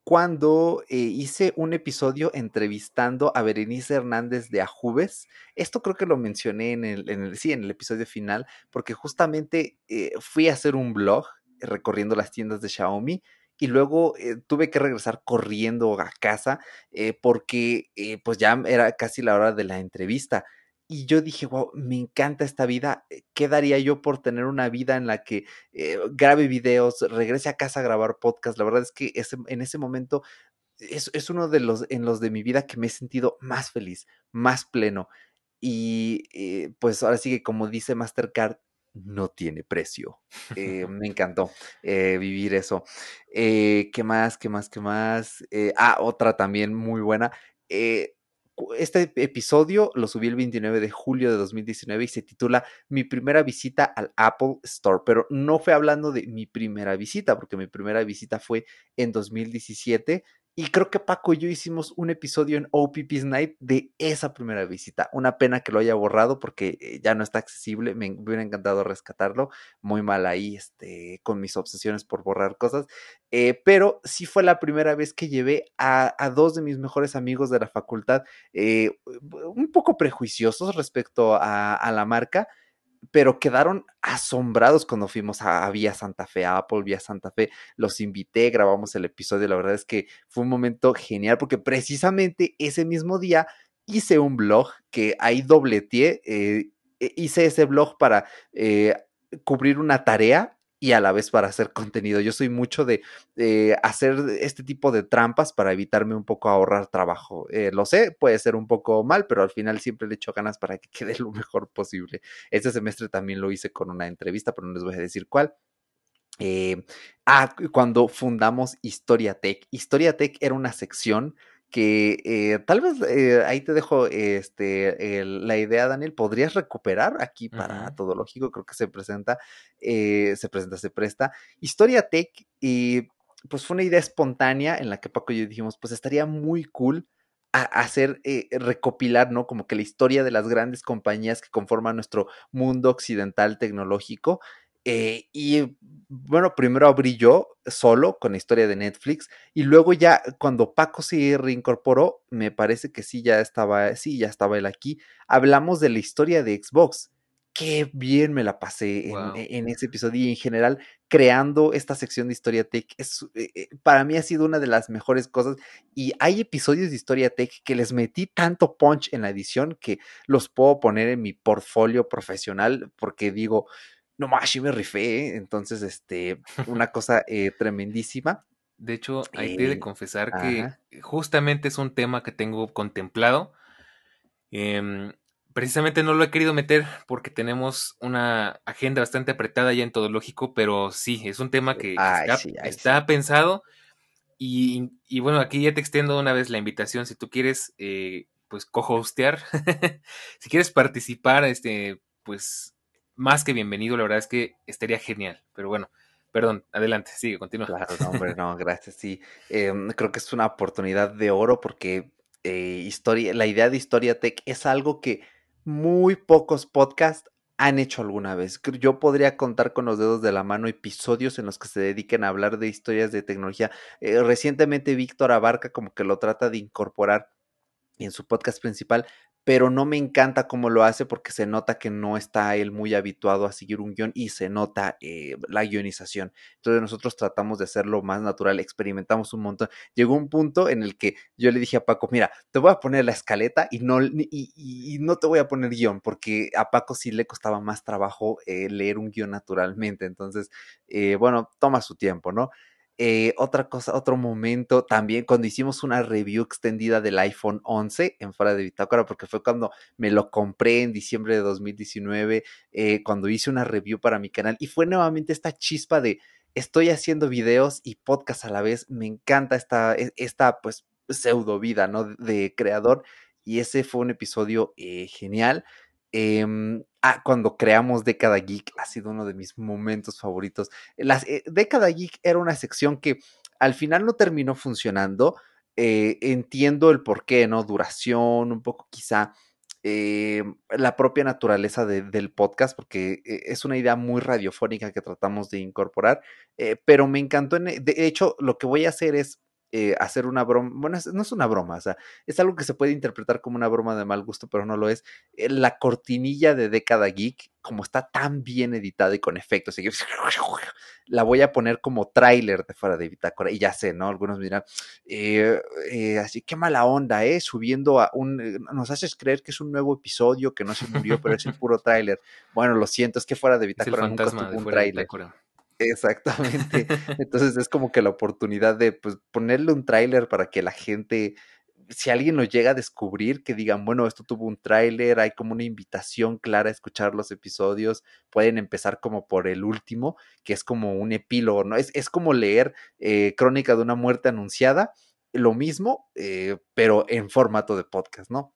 cuando eh, hice un episodio entrevistando a Berenice Hernández de Ajubes. Esto creo que lo mencioné en el, sí, en el episodio final, porque justamente eh, fui a hacer un blog recorriendo las tiendas de Xiaomi y luego eh, tuve que regresar corriendo a casa porque pues ya era casi la hora de la entrevista y yo dije, wow, me encanta esta vida. Eh, ¿Qué daría yo por tener una vida en la que eh, grabe videos, regrese a casa a grabar podcast? La verdad es que en ese momento es, es, uno de los en los de mi vida que me he sentido más feliz, más pleno. Y eh, pues ahora sí que como dice Mastercard, no tiene precio. Eh, me encantó eh, vivir eso. Eh, ¿Qué más? ¿Qué más? ¿Qué más? ah, otra también muy buena. Este episodio lo subí el 29 de julio de 2019 y se titula Mi primera visita al Apple Store, pero no fue hablando de mi primera visita, porque mi primera visita fue en 2017 y creo que Paco y yo hicimos un episodio en OPP's Night de esa primera visita. Una pena que lo haya borrado porque eh, ya no está accesible. Me hubiera encantado rescatarlo. Muy mal ahí, este, con mis obsesiones por borrar cosas. Eh, pero sí fue la primera vez que llevé a, dos de mis mejores amigos de la facultad, eh, un poco prejuiciosos respecto a la marca pero quedaron asombrados cuando fuimos a, Vía Santa Fe, a Apple Vía Santa Fe. Los invité, grabamos el episodio. La verdad es que fue un momento genial porque precisamente ese mismo día hice un blog que ahí dobleteé. Eh, e, hice ese blog para eh, cubrir una tarea y a la vez para hacer contenido. Yo soy mucho de hacer este tipo de trampas para evitarme un poco ahorrar trabajo. Eh, lo sé, puede ser un poco mal, pero al final siempre le echo ganas para que quede lo mejor posible. Este semestre también lo hice con una entrevista, pero no les voy a decir cuál. Eh, ah, cuando fundamos Historia Tech. Historia Tech era una sección que eh, tal vez eh, ahí te dejo este, la idea, Daniel, podrías recuperar aquí para todo lógico, creo que se presenta, eh, se presenta, se presta. Historia Tech, y pues fue una idea espontánea en la que Paco y yo dijimos, pues estaría muy cool hacer, recopilar, ¿no? Como que la historia de las grandes compañías que conforman nuestro mundo occidental tecnológico eh, y bueno, primero abrí yo solo con la historia de Netflix y luego ya cuando Paco se reincorporó, me parece que sí, ya estaba, sí, ya estaba él aquí, hablamos de la historia de Xbox. Qué bien me la pasé en, ese episodio y en general creando esta sección de Historia Tech. Es, eh, eh, para mí ha sido una de las mejores cosas y hay episodios de Historia Tech que les metí tanto punch en la edición que los puedo poner en mi portfolio profesional porque digo, no más, sí me rifé, ¿eh? entonces, este, una cosa eh, tremendísima. De hecho, hay que de eh, confesar que justamente es un tema que tengo contemplado. Em, precisamente no lo he querido meter porque tenemos una agenda bastante apretada ya en todo lógico, pero sí, es un tema que está, pensado. Y, y, bueno, aquí ya te extiendo una vez la invitación. Si tú quieres, pues, co-hostear, si quieres participar, este, pues más que bienvenido, la verdad es que estaría genial. Pero bueno, perdón, adelante, sigue, continúa. Claro, no, hombre, no, gracias, sí. Em, creo que es una oportunidad de oro porque eh, historia, la idea de Historia Tech es algo que muy pocos podcasts han hecho alguna vez. Yo podría contar con los dedos de la mano episodios en los que se dediquen a hablar de historias de tecnología. Eh, recientemente Víctor Abarca como que lo trata de incorporar en su podcast principal, pero no me encanta cómo lo hace porque se nota que no está él muy habituado a seguir un guion y se nota eh, la guionización. Entonces nosotros tratamos de hacerlo más natural, experimentamos un montón. Llegó un punto en el que yo le dije a Paco, mira, te voy a poner la escaleta y no, y, no te voy a poner guion porque a Paco sí le costaba más trabajo eh, leer un guion naturalmente. Entonces, eh, bueno, toma su tiempo, ¿no? Eh, otra cosa, otro momento también cuando hicimos una review extendida del iPhone 11 en fuera de Bitácora, porque fue cuando me lo compré en diciembre de 2019, eh, cuando hice una review para mi canal y fue nuevamente esta chispa de estoy haciendo videos y podcast a la vez, me encanta esta, e, esta pues pseudo vida, ¿no? De creador y ese fue un episodio eh, genial. Em, ah, cuando creamos Década Geek ha sido uno de mis momentos favoritos. Las, eh, Geek era una sección que al final no terminó funcionando. Eh, entiendo el porqué, ¿no? Duración, un poco quizá eh, la propia naturaleza del podcast, porque es una idea muy radiofónica que tratamos de incorporar, pero me encantó. de hecho, lo que voy a hacer es eh, hacer una broma, bueno, no es una broma, o sea, es algo que se puede interpretar como una broma de mal gusto, pero no lo es. Eh, la cortinilla de Década Geek, como está tan bien editada y con efectos, la voy a poner como tráiler de fuera de Bitácora, y ya sé, ¿no? Algunos me dirán, eh, así, qué mala onda, ¿eh? Subiendo a un, nos haces creer que es un nuevo episodio, que no se murió, pero es el puro tráiler. Bueno, lo siento, es que fuera de Bitácora nunca un tráiler. Exactamente. Entonces es como que la oportunidad de pues, ponerle un tráiler para que la gente, si alguien lo llega a descubrir, que digan, bueno, esto tuvo un tráiler, hay como una invitación clara a escuchar los episodios, pueden empezar como por el último, que es como un epílogo, ¿no? Es, es como leer eh, Crónica de una muerte anunciada, lo mismo, eh, pero en formato de podcast, ¿no?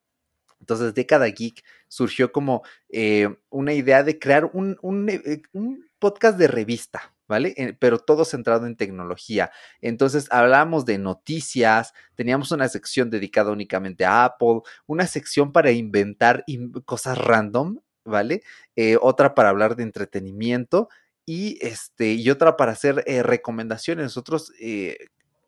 Entonces, Década Geek surgió como eh, una idea de crear un, un, un podcast de revista, ¿vale? Eh, pero todo centrado en tecnología. Entonces hablábamos de noticias, teníamos una sección dedicada únicamente a Apple, una sección para inventar cosas random, ¿vale? Eh, otra para hablar de entretenimiento y, este, y otra para hacer eh, recomendaciones. Nosotros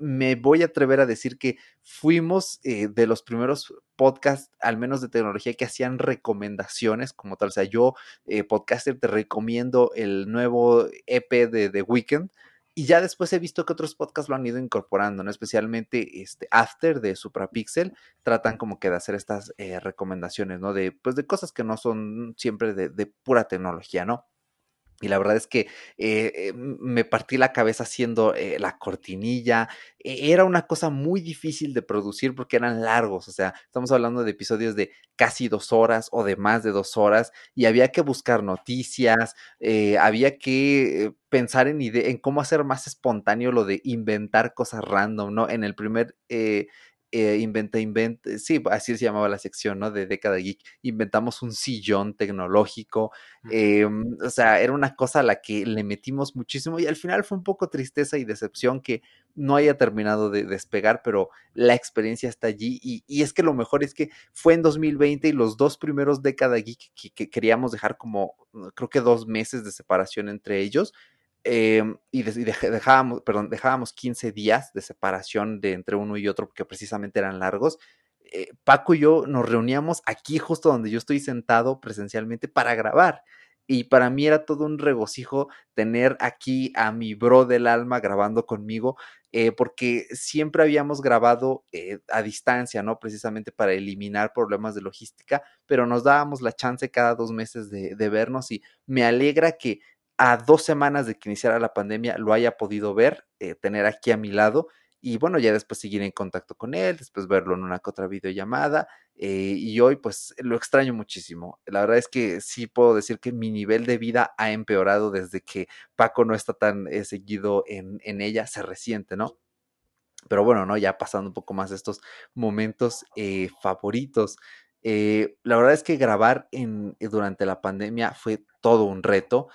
me voy a atrever a decir que fuimos eh, de los primeros podcasts, al menos de tecnología, que hacían recomendaciones como tal. O sea, yo, eh, podcaster, te recomiendo el nuevo EP de The Weeknd. Y ya después he visto que otros podcasts lo han ido incorporando, ¿no? Especialmente este After de Suprapixel, tratan como que de hacer estas eh, recomendaciones, ¿no? De, pues, de cosas que no son siempre de, de pura tecnología, ¿no? Y la verdad es que eh, eh, me partí la cabeza haciendo eh, la cortinilla. E, era una cosa muy difícil de producir porque eran largos. O sea, estamos hablando de episodios de casi dos horas o de más de dos horas. Y había que buscar noticias, había que pensar en, en cómo hacer más espontáneo lo de inventar cosas random, ¿no? En el primer eh, inventa, inventa, sí, así se llamaba la sección, ¿no? De década geek. Inventamos un sillón tecnológico. Em, o sea, era una cosa a la que le metimos muchísimo y al final fue un poco tristeza y decepción que no haya terminado de despegar, pero la experiencia está allí y, y es que lo mejor es que fue en 2020 y los dos primeros década geek que, que queríamos dejar como, creo que dos meses de separación entre ellos, Em, y, dejábamos, perdón, dejábamos 15 días de separación de entre uno y otro porque precisamente eran largos. Eh, Paco y yo nos reuníamos aquí justo donde yo estoy sentado presencialmente para grabar. Y para mí era todo un regocijo tener aquí a mi bro del alma grabando conmigo, eh, porque siempre habíamos grabado eh, a distancia, ¿no? Precisamente para eliminar problemas de logística, pero nos dábamos la chance cada dos meses de, de vernos y me alegra que a dos semanas de que iniciara la pandemia lo haya podido ver, eh, tener aquí a mi lado y bueno, ya después seguir en contacto con él, después verlo en una que otra videollamada eh, y hoy pues lo extraño muchísimo. La verdad es que sí puedo decir que mi nivel de vida ha empeorado desde que Paco no está tan eh, seguido en, en, ella, se resiente, ¿no? Pero bueno, ¿no? Ya pasando un poco más estos momentos favoritos. la verdad es que grabar en, durante la pandemia fue todo un reto.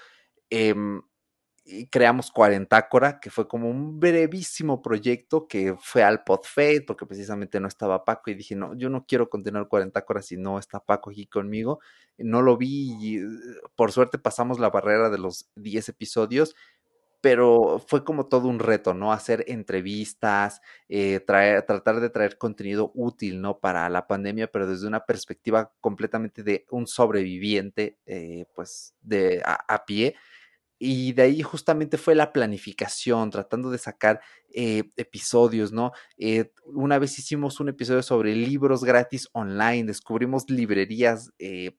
Em, y creamos Cuarentácora, que fue como un brevísimo proyecto que fue al PodFade, porque precisamente no estaba Paco, y dije, no, yo no quiero continuar Cuarentácora si no está Paco aquí conmigo. No lo vi, eh, por suerte pasamos la barrera de los 10 episodios, pero fue como todo un reto, ¿no? Hacer entrevistas, eh, tratar de traer contenido útil, ¿no? Para la pandemia, pero desde una perspectiva completamente de un sobreviviente, eh, pues, de a pie y de ahí justamente fue la planificación, tratando de sacar eh, episodios, ¿no? Eh, una vez hicimos un episodio sobre libros gratis online, descubrimos librerías, eh,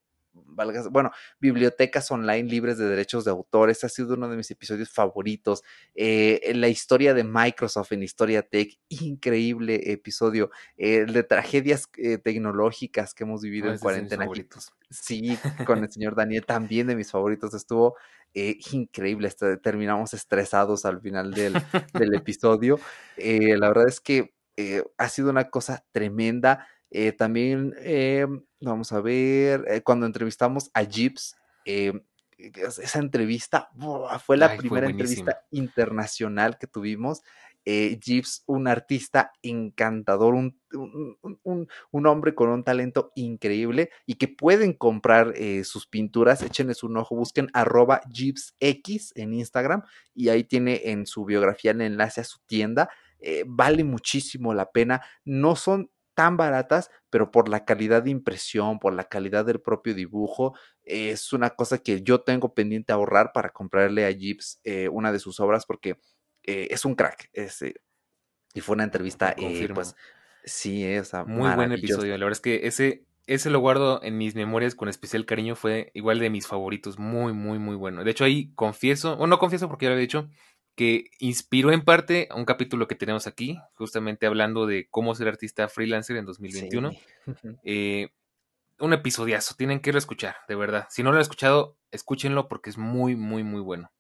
bueno, bibliotecas online libres de derechos de autor. Este ha sido uno de mis episodios favoritos. la historia de Microsoft en Historia Tech, increíble episodio. el de tragedias tecnológicas que hemos vivido en cuarentena. Sí, con el señor Daniel, también de mis favoritos. Estuvo eh, increíble, terminamos estresados al final del, del episodio. Eh, la verdad es que eh, ha sido una cosa tremenda. también, vamos a ver, cuando entrevistamos a Jeeps, esa entrevista fue la primera entrevista internacional que tuvimos eh, Gibbs, un artista encantador, un, un, hombre con un talento increíble y que pueden comprar eh, sus pinturas, échenles un ojo, busquen arroba GibbsX en Instagram y ahí tiene en su biografía el enlace a su tienda. eh, vale muchísimo la pena. No son tan baratas, pero por la calidad de impresión, por la calidad del propio dibujo, es una cosa que yo tengo pendiente ahorrar para comprarle a Gibbs eh, una de sus obras porque eh, es un crack. y fue una entrevista, pues sí, es muy buen episodio. La verdad es que ese, ese lo guardo en mis memorias con especial cariño. Fue igual de mis favoritos. Muy, muy, muy bueno. De hecho, ahí confieso, o no confieso porque ya lo había dicho, que inspiró en parte a un capítulo que tenemos aquí, justamente hablando de cómo ser artista freelancer en 2021. Eh, un episodiazo, tienen que irlo a escuchar, de verdad. Si no lo han escuchado, escúchenlo porque es muy, muy, muy bueno.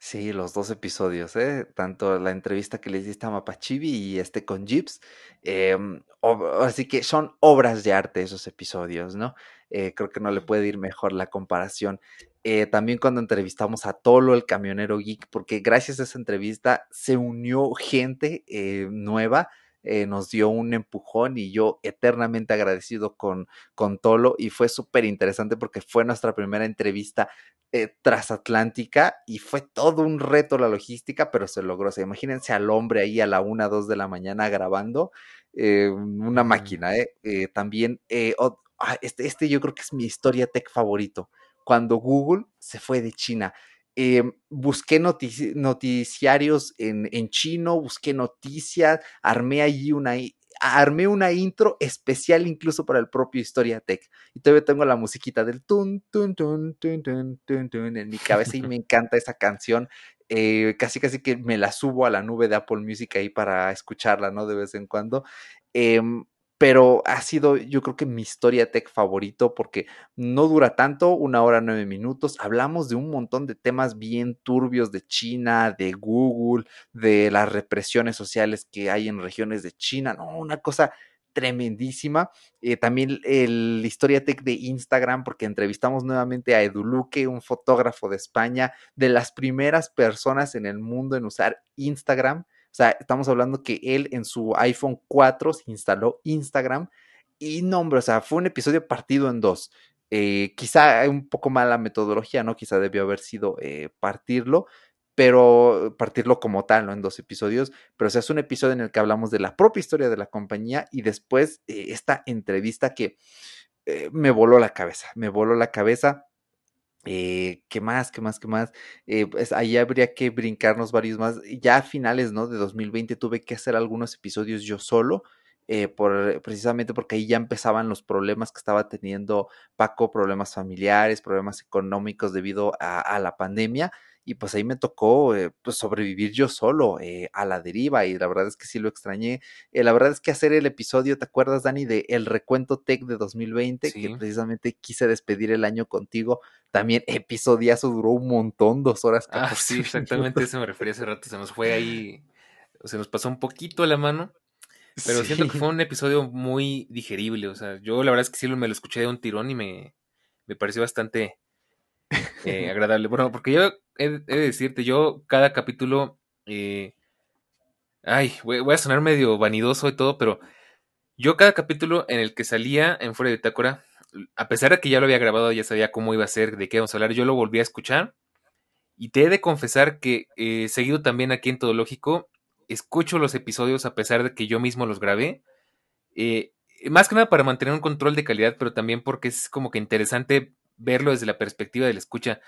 Sí, los dos episodios, ¿eh? tanto la entrevista que les diste a Mapachibi y este con Gibbs. Em, así que son obras de arte esos episodios, ¿no? Eh, creo que no le puede ir mejor la comparación. Eh, también cuando entrevistamos a Tolo, el camionero geek, porque gracias a esa entrevista se unió gente eh, nueva, eh, nos dio un empujón y yo eternamente agradecido con, con Tolo y fue súper interesante porque fue nuestra primera entrevista transatlántica y fue todo un reto la logística, pero se logró. O imagínense al hombre ahí a la una, dos de la mañana grabando, una máquina, también, ah, este, este yo creo que es mi historia tech favorito cuando Google se fue de China. Em, busqué noticiarios en, en, chino, busqué noticias, armé allí una, armé una intro especial incluso para el propio Historia Tech. Y todavía tengo la musiquita del tun, tun, tun, tun, tun, tun, tun en mi cabeza y me encanta esa canción. Eh, casi casi que me la subo a la nube de Apple Music ahí para escucharla, ¿no? De vez en cuando. Eh, pero ha sido yo creo que mi historia tech favorito porque no dura tanto, una hora nueve minutos, hablamos de un montón de temas bien turbios de China, de Google, de las represiones sociales que hay en regiones de China, no, una cosa tremendísima. Eh, también el Historia Tech de Instagram, porque entrevistamos nuevamente a Eduluque, un fotógrafo de España, de las primeras personas en el mundo en usar Instagram. Sea, estamos hablando que él en su iPhone 4 se instaló Instagram y no, hombre, o sea, fue un episodio partido en dos. Eh, quizá un poco mala metodología, ¿no? Quizá debió haber sido eh, partirlo, pero partirlo como tal, ¿no? En dos episodios, pero o sea, es un episodio en el que hablamos de la propia historia de la compañía y después eh, esta entrevista que me voló la cabeza, me voló la cabeza eh, ¿Qué más? ¿Qué más? ¿Qué más? Eh, pues ahí habría que brincarnos varios más. Ya a finales, ¿no? De 2020 tuve que hacer algunos episodios yo solo, eh, por, precisamente porque ahí ya empezaban los problemas que estaba teniendo Paco, problemas familiares, problemas económicos debido a la pandemia y pues ahí me tocó eh, pues sobrevivir yo solo eh, a la deriva y la verdad es que sí lo extrañé. Eh, la verdad es que hacer el episodio, ¿te acuerdas Dani de el recuento tech de 2020 que precisamente quise despedir el año contigo? También episodiazo duró un montón, dos horas. Ah, sí, exactamente, eso me refería hace rato, se nos fue ahí, se nos pasó un poquito la mano. Pero siento que fue un episodio muy digerible, o sea, yo la verdad es que sí me lo escuché de un tirón y me, me pareció bastante eh, agradable. Bueno, porque yo he, de decirte, yo cada capítulo, eh, ay, voy, a sonar medio vanidoso y todo, pero yo cada capítulo en el que salía en Fuera de Bitácora, a pesar de que ya lo había grabado, ya sabía cómo iba a ser, de qué vamos a hablar, yo lo volví a escuchar. Y te he de confesar que eh, seguido también aquí en Todo Lógico, escucho los episodios a pesar de que yo mismo los grabé. más que nada para mantener un control de calidad, pero también porque es como que interesante verlo desde la perspectiva de la escucha.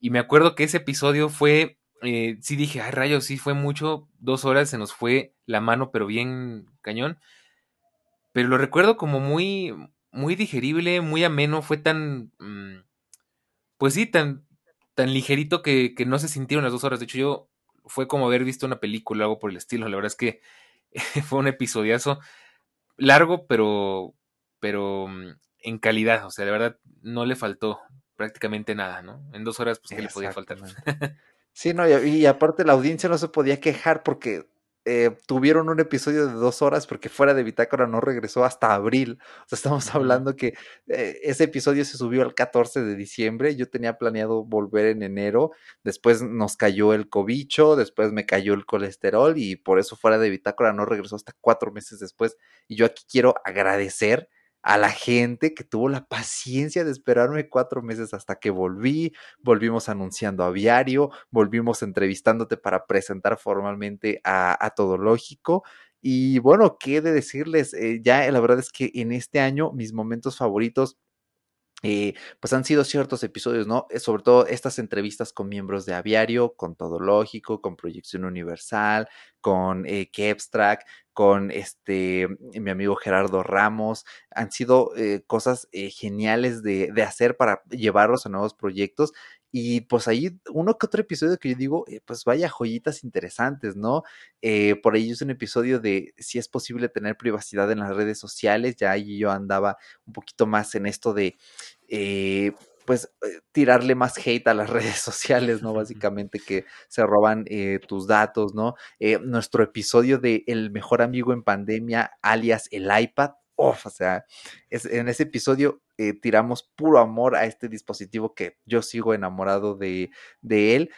Y me acuerdo que ese episodio fue, eh, sí dije, ay rayos, sí fue mucho, dos horas se nos fue la mano, pero bien cañón. Pero lo recuerdo como muy, muy digerible, muy ameno, fue tan, mm, pues sí, tan, tan ligerito que, que, no se sintieron las dos horas. De hecho, yo fue como haber visto una película, algo por el estilo. La verdad es que fue un episodiazo largo, pero, pero mm, en calidad. O sea, de verdad no le faltó prácticamente nada, ¿no? En dos horas, pues, ¿qué le podía faltar? sí, no, y, aparte la audiencia no se podía quejar porque eh, tuvieron un episodio de dos horas porque fuera de Bitácora no regresó hasta abril. O sea, estamos hablando que eh, ese episodio se subió el 14 de diciembre. Yo tenía planeado volver en enero. Después nos cayó el cobicho, después me cayó el colesterol y por eso fuera de Bitácora no regresó hasta cuatro meses después. Y yo aquí quiero agradecer a la gente que tuvo la paciencia de esperarme cuatro meses hasta que volví, volvimos anunciando a Viario, volvimos entrevistándote para presentar formalmente a, a Todo Lógico. Y bueno, ¿qué de decirles? Eh, ya la verdad es que en este año mis momentos favoritos eh, pues han sido ciertos episodios, ¿no? Eh, sobre todo estas entrevistas con miembros de Aviario, con Todo Lógico, con Proyección Universal, con eh, con este mi amigo Gerardo Ramos. Han sido eh, cosas geniales de, de, hacer para llevarlos a nuevos proyectos. Y pues ahí uno que otro episodio que yo digo, pues vaya joyitas interesantes, ¿no? por ahí es un episodio de si es posible tener privacidad en las redes sociales, ya ahí yo andaba un poquito más en esto de eh, pues eh, tirarle más hate a las redes sociales, ¿no? Básicamente que se roban eh, tus datos, ¿no? nuestro episodio de El mejor amigo en pandemia, alias el iPad, o sea, en ese episodio tiramos puro amor a este dispositivo que yo sigo enamorado de, él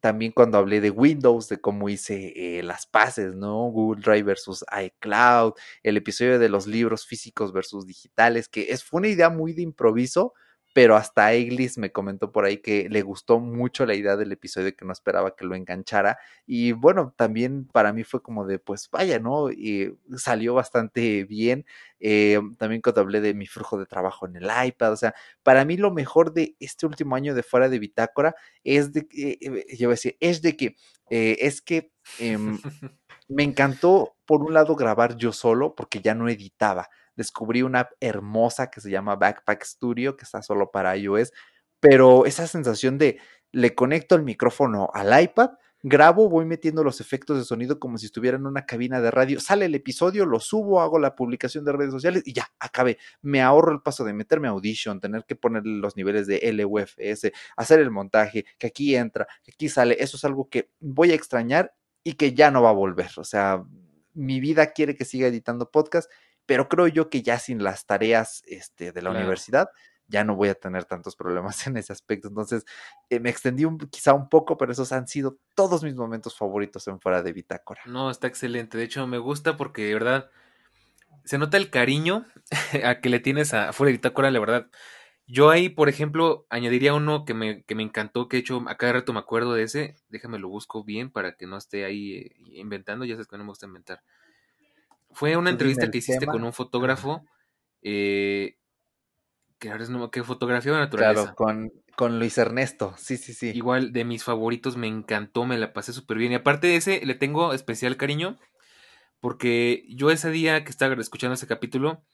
también cuando hablé de Windows, de cómo hice eh, las paces, ¿no? Google Drive versus iCloud, el episodio de los libros físicos versus digitales, que fue una idea muy de improviso, pero hasta Eglis me comentó por ahí que le gustó mucho la idea del episodio que no esperaba que lo enganchara y bueno, también para mí fue como de pues vaya, ¿no? Y salió bastante bien, eh, también cuando hablé de mi flujo de trabajo en el iPad, o sea, para mí lo mejor de este último año de fuera de Bitácora es de que, eh, yo voy a decir, es de que, eh, es que em, me encantó por un lado grabar yo solo porque ya no editaba descubrí una app hermosa que se llama Backpack Studio, que está solo para iOS, pero esa sensación de le conecto el micrófono al iPad, grabo, voy metiendo los efectos de sonido como si estuviera en una cabina de radio, sale el episodio, lo subo, hago la publicación de redes sociales y ya, acabé. Me ahorro el paso de meterme a Audition, tener que poner los niveles de LUFS, hacer el montaje, que aquí entra, que aquí sale. Eso es algo que voy a extrañar y que ya no va a volver. O sea, mi vida quiere que siga editando podcast pero creo yo que ya sin las tareas este, de la universidad ya no voy a tener tantos problemas en ese aspecto. Entonces, eh, me extendí un, quizá un poco, pero esos han sido todos mis momentos favoritos en fuera de Bitácora. No, está excelente. De hecho, me gusta porque de verdad se nota el cariño a que le tienes a fuera de Bitácora, la verdad. Yo ahí, por ejemplo, añadiría uno que me, que me encantó, que he hecho, a cada rato me acuerdo de ese. Déjame lo busco bien para que no esté ahí eh, inventando. Ya sabes que no me gusta inventar. Fue una entrevista que hiciste con un fotógrafo. Eh, que ahora es no, que fotografía de naturaleza. Claro, con, con, Luis Ernesto, sí, sí, sí. Igual de mis favoritos, me encantó, me la pasé súper bien. Y aparte de ese, le tengo especial cariño, porque yo ese día que estaba escuchando ese capítulo,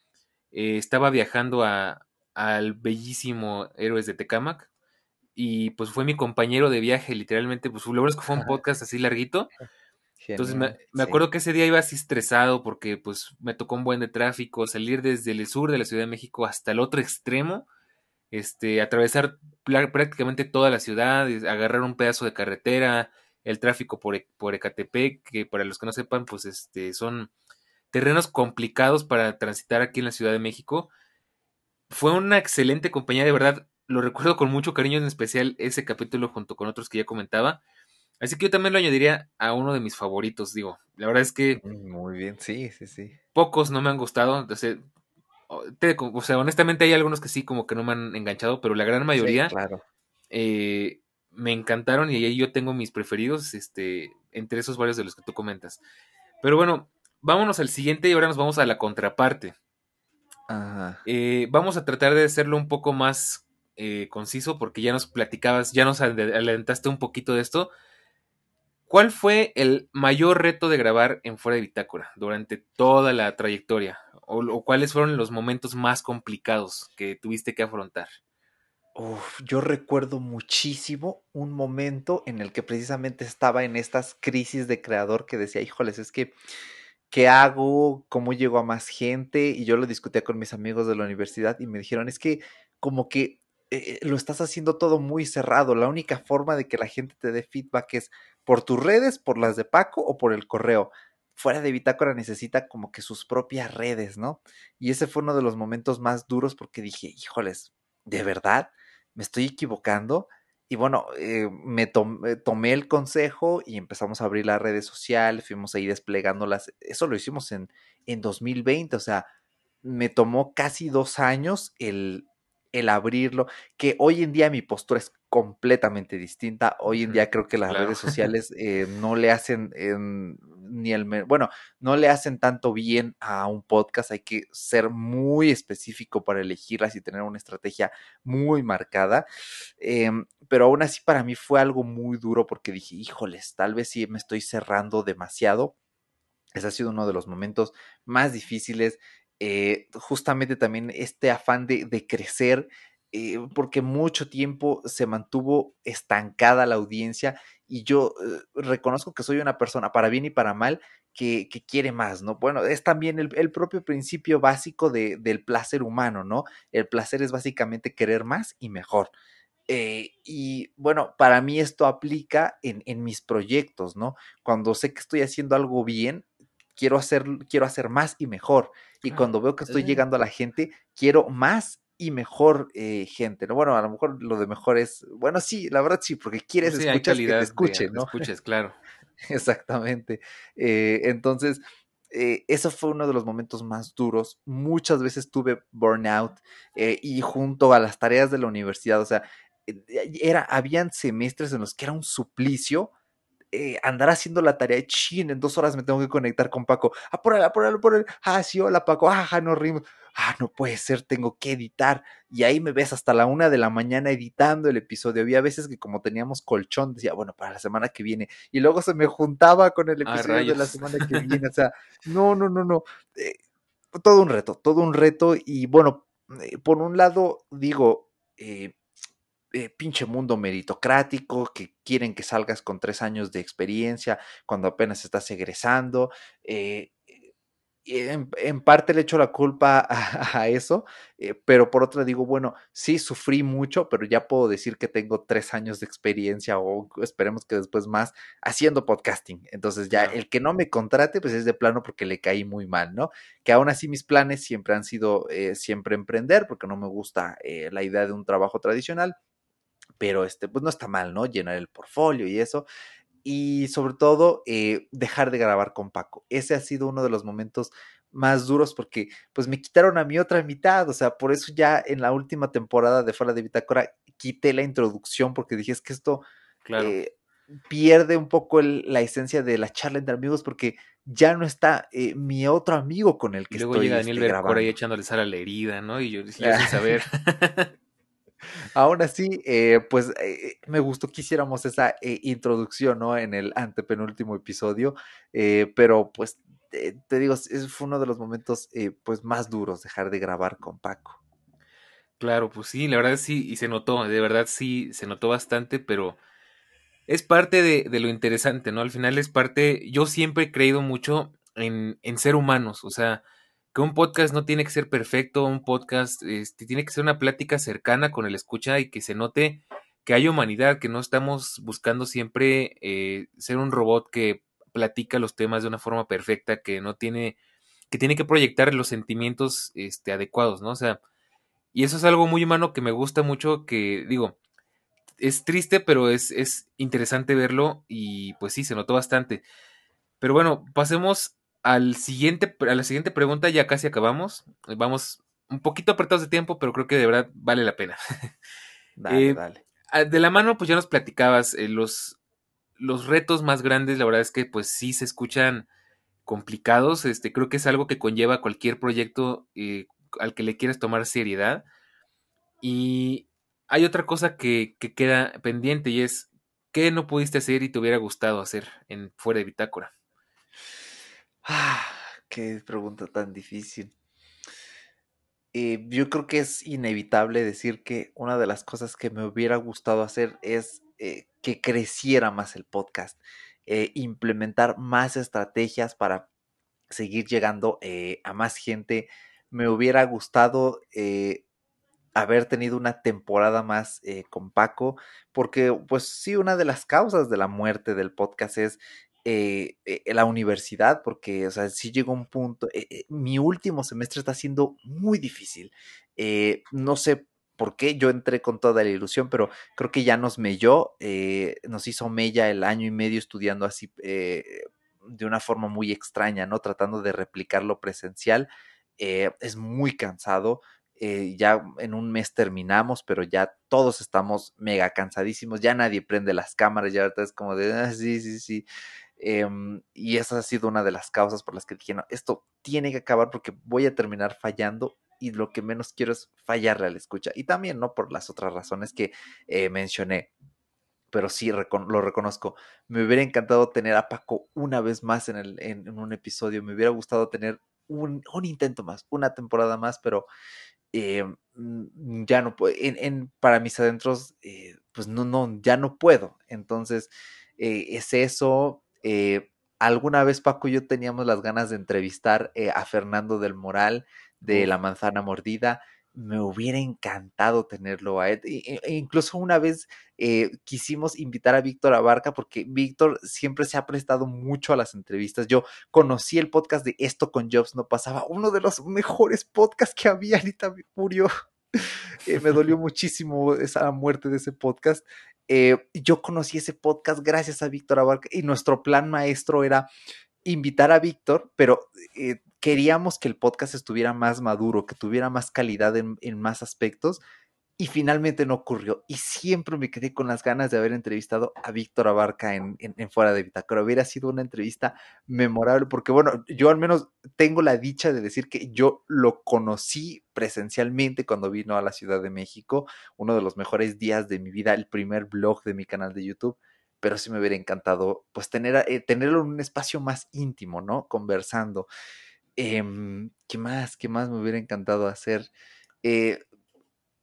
eh, estaba viajando a, al bellísimo Héroes de Tecamac, y pues fue mi compañero de viaje, literalmente, pues lo es que fue un podcast así larguito, entonces me, acuerdo que ese día iba así estresado porque pues me tocó un buen de tráfico, salir desde el sur de la Ciudad de México hasta el otro extremo, este, atravesar prácticamente toda la ciudad, agarrar un pedazo de carretera, el tráfico por, e, por Ecatepec, que para los que no sepan, pues este, son terrenos complicados para transitar aquí en la Ciudad de México. Fue una excelente compañía, de verdad, lo recuerdo con mucho cariño, en especial ese capítulo junto con otros que ya comentaba. Así que yo también lo añadiría a uno de mis favoritos, digo. La verdad es que. Mm, muy bien, sí, sí, sí. Pocos no me han gustado. Entonces, o sea, honestamente hay algunos que sí, como que no me han enganchado, pero la gran mayoría. claro. Eh, me encantaron y ahí yo tengo mis preferidos, este, entre esos varios de los que tú comentas. Pero bueno, vámonos al siguiente y ahora nos vamos a la contraparte. Ajá. Eh, vamos a tratar de hacerlo un poco más eh, conciso porque ya nos platicabas, ya nos adelantaste un poquito de esto. ¿Cuál fue el mayor reto de grabar en Fuera de Bitácora durante toda la trayectoria? ¿O, cuáles fueron los momentos más complicados que tuviste que afrontar? yo recuerdo muchísimo un momento en el que precisamente estaba en estas crisis de creador que decía, híjoles, es que, ¿qué hago? ¿Cómo llego a más gente? Y yo lo discutía con mis amigos de la universidad y me dijeron, es que como que eh, lo estás haciendo todo muy cerrado. La única forma de que la gente te dé feedback es por tus redes, por las de Paco o por el correo. Fuera de Bitácora necesita como que sus propias redes, ¿no? Y ese fue uno de los momentos más duros porque dije, híjoles, ¿de verdad? ¿Me estoy equivocando? Y bueno, eh, me eh, tomé el consejo y empezamos a abrir las redes sociales, fuimos ahí desplegándolas. Eso lo hicimos en, en 2020, o sea, me tomó casi dos años el, el abrirlo, que hoy en día mi postura es completamente distinta. Hoy en día creo que las redes sociales eh, no le hacen ni el bueno, no le hacen tanto bien a un podcast. Hay que ser muy específico para elegirlas y tener una estrategia muy marcada. Em, pero aún así para mí fue algo muy duro porque dije, híjoles, tal vez sí me estoy cerrando demasiado. Ese ha sido uno de los momentos más difíciles. Eh, justamente también este afán de, crecer, eh, porque mucho tiempo se mantuvo estancada la audiencia y yo eh, reconozco que soy una persona, para bien y para mal, que, quiere más, ¿no? Bueno, es también el, propio principio básico de, del placer humano, ¿no? El placer es básicamente querer más y mejor. y bueno, para mí esto aplica en, en, mis proyectos, ¿no? Cuando sé que estoy haciendo algo bien, quiero hacer, quiero hacer más y mejor. Y cuando veo que estoy llegando a la gente, quiero más y mejor eh, gente, ¿no? Bueno, a lo mejor lo de mejor es, bueno, sí, la verdad sí, porque quieres escuchar que te escuchen, ¿no? Escuches, claro. Exactamente. Eh, entonces, eh, eso fue uno de los momentos más duros. Muchas veces tuve burnout y junto a las tareas de la universidad, o sea, era, habían semestres en los que era un suplicio eh, andar haciendo la tarea de chin, en dos horas me tengo que conectar con Paco. Ah, por ahí, por ahí, por ahí. Ah, sí, hola Paco. Ah, no rimos. Ah, no puede ser, tengo que editar. Y ahí me ves hasta la una de la mañana editando el episodio. Había veces que como teníamos colchón, decía, bueno, para la semana que viene. Y luego se me juntaba con el ah, episodio de la semana que viene. O sea, no, no, no, no. Eh, todo un reto, todo un reto. Y bueno, eh, por un lado, digo, eh, eh, pinche mundo meritocrático, que quieren que salgas con tres años de experiencia cuando apenas estás egresando. Eh, en, parte le echo la culpa a, eso, eh, pero por otra digo, bueno, sí sufrí mucho, pero ya puedo decir que tengo tres años de experiencia o esperemos que después más haciendo podcasting. Entonces ya el que no me contrate, pues es de plano porque le caí muy mal, ¿no? Que aún así mis planes siempre han sido siempre emprender, porque no me gusta la idea de un trabajo tradicional pero este, pues no está mal, ¿no? Llenar el portfolio y eso. Y sobre todo, eh, dejar de grabar con Paco. Ese ha sido uno de los momentos más duros porque pues me quitaron a mi otra mitad, o sea, por eso ya en la última temporada de Fuera de Bitácora quité la introducción porque dije es que esto eh, pierde un poco la esancia de la charla entre amigos porque ya no está eh, mi otro amigo con el que y luego estoy llega Daniel este, por ahí echándole sal a la herida, ¿no? Y yo, yo sin saber. Aún así, eh, pues eh, me gustó que hiciéramos esa eh, introducción, ¿no? En el antepenúltimo episodio, pero pues te digo, fue uno de los momentos pues más duros dejar de grabar con Paco. Claro, pues sí, la verdad sí, y se notó, de verdad sí, se notó bastante, pero es parte de, de lo interesante, ¿no? Al final es parte, yo siempre he creído mucho en, en ser humanos, o sea, que un podcast no tiene que ser perfecto, un podcast este, tiene que ser una plática cercana con el escucha y que se note que hay humanidad, que no estamos buscando siempre eh, ser un robot que platica los temas de una forma perfecta, que no tiene, que tiene que proyectar los sentimientos este, adecuados, ¿no? O sea, y eso es algo muy humano que me gusta mucho, que digo, es triste, pero es, es interesante verlo y pues sí, se notó bastante. Pero bueno, pasemos al siguiente, a la siguiente pregunta ya casi acabamos. Vamos un poquito apretados de tiempo, pero creo que de verdad vale la pena. Dale, eh, dale. De la mano, pues ya nos platicabas eh, los, los retos más grandes, la verdad es que pues sí se escuchan complicados. Este, creo que es algo que conlleva cualquier proyecto eh, al que le quieras tomar seriedad. Y hay otra cosa que, que queda pendiente y es ¿qué no pudiste hacer y te hubiera gustado hacer en fuera de bitácora? Ah, qué pregunta tan difícil. Eh, yo creo que es inevitable decir que una de las cosas que me hubiera gustado hacer es eh, que creciera más el podcast, eh, implementar más estrategias para seguir llegando a más gente. Me hubiera gustado haber tenido una temporada más con Paco, porque pues sí, una de las causas de la muerte del podcast es eh, eh, la universidad, porque, o sea, sí llegó un punto, eh, mi último semestre está siendo muy difícil. no sé por qué, yo entré con toda la ilusión, pero creo que ya nos melló, nos hizo mella el año y medio estudiando así de una forma muy extraña, ¿no? Tratando de replicar lo presencial. eh, es muy cansado. Eh, ya en un mes terminamos, pero ya todos estamos mega cansadísimos, ya nadie prende las cámaras, ya ahorita es como de, ah, sí, sí, sí. Em, y esa ha sido una de las causas por las que dije, no, esto tiene que acabar porque voy a terminar fallando y lo que menos quiero es fallarle a la escucha. Y también, ¿no? Por las otras razones que eh, mencioné. Pero sí lo reconozco. Me hubiera encantado tener a Paco una vez más en, el, en, un episodio. Me hubiera gustado tener un, un, intento más, una temporada más, pero eh, mm, ya no puedo. En, para mis adentros, eh, pues no, no, ya no puedo. Entonces, es eso. Alguna vez Paco y yo teníamos las ganas de entrevistar a Fernando del Moral de La Manzana Mordida. Me hubiera encantado tenerlo a él. E, e incluso una vez eh, quisimos invitar a Víctor Abarca porque Víctor siempre se ha prestado mucho a las entrevistas. Yo conocí el podcast de Esto con Jobs No Pasaba, uno de los mejores podcasts que había. Ahorita murió. Eh, me dolió muchísimo esa muerte de ese podcast. Eh, yo conocí ese podcast gracias a Víctor Abarca y nuestro plan maestro era invitar a Víctor, pero queríamos que el podcast estuviera más maduro, que tuviera más calidad en, más aspectos y finalmente no ocurrió. Y siempre me quedé con las ganas de haber entrevistado a Víctor Abarca en, Fuera de Bitácora. Hubiera sido una entrevista memorable porque, bueno, yo al menos tengo la dicha de decir que yo lo conocí presencialmente cuando vino a la Ciudad de México, uno de los mejores días de mi vida, el primer blog de mi canal de YouTube pero sí me hubiera encantado pues tener, eh, tenerlo en un espacio más íntimo, ¿no? Conversando. Em, ¿Qué más? ¿Qué más me hubiera encantado hacer? Eh,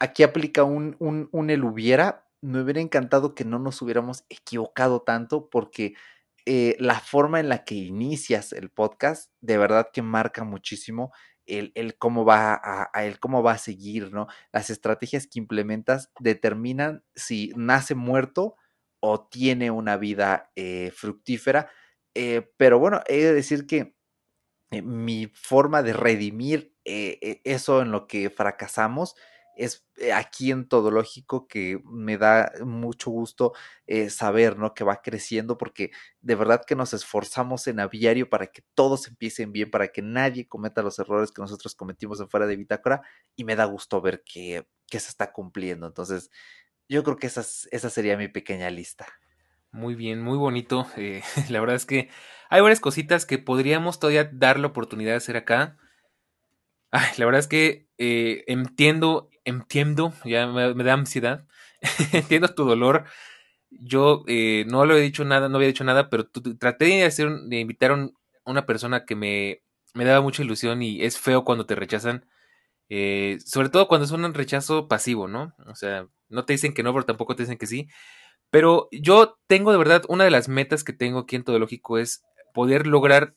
aquí aplica un, un, el hubiera. Me hubiera encantado que no nos hubiéramos equivocado tanto porque eh, la forma en la que inicias el podcast de verdad que marca muchísimo el, el cómo va a, el cómo va a seguir, ¿no? Las estrategias que implementas determinan si nace muerto o tiene una vida eh, fructífera. pero bueno, he de decir que eh, mi forma de redimir eh, eh, eso en lo que fracasamos es aquí en todo lógico que me da mucho gusto saber, ¿no? Que va creciendo porque de verdad que nos esforzamos en aviario para que todos empiecen bien, para que nadie cometa los errores que nosotros cometimos en fuera de bitácora y me da gusto ver que, que se está cumpliendo. Entonces, yo creo que esa, esa sería mi pequeña lista. Muy bien, muy bonito. Eh, la verdad es que hay varias cositas que podríamos todavía dar la oportunidad de hacer acá. La verdad es que eh, entiendo, entiendo, ya me, da ansiedad, entiendo tu dolor. Yo eh, no lo he dicho nada, no había dicho nada, pero traté de, hacer, de invitar a una persona que me, me, daba mucha ilusión y es feo cuando te rechazan. sobre todo cuando es un rechazo pasivo, ¿no? O sea, no te dicen que no, pero tampoco te dicen que sí. Pero yo tengo de verdad, una de las metas que tengo aquí en Todo Lógico es poder lograr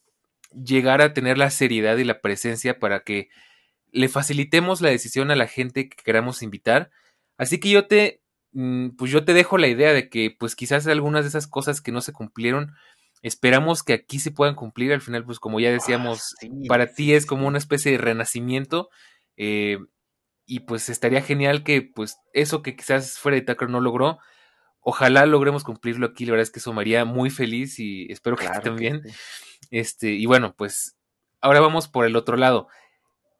llegar a tener la seriedad y la presencia para que le facilitemos la decisión a la gente que queramos invitar. Así que yo te, mm, pues yo te dejo la idea de que pues quizás algunas de esas cosas que no se cumplieron, esperamos que aquí se puedan cumplir. Al final, pues como ya ah, decíamos, para ti es como una especie de renacimiento. Eh, y pues estaría genial que pues eso que quizás fuera de Tucker no logró, Ojalá logremos cumplirlo aquí. La verdad es que eso me haría muy feliz y espero que también. Este, y bueno, pues ahora vamos por el otro lado.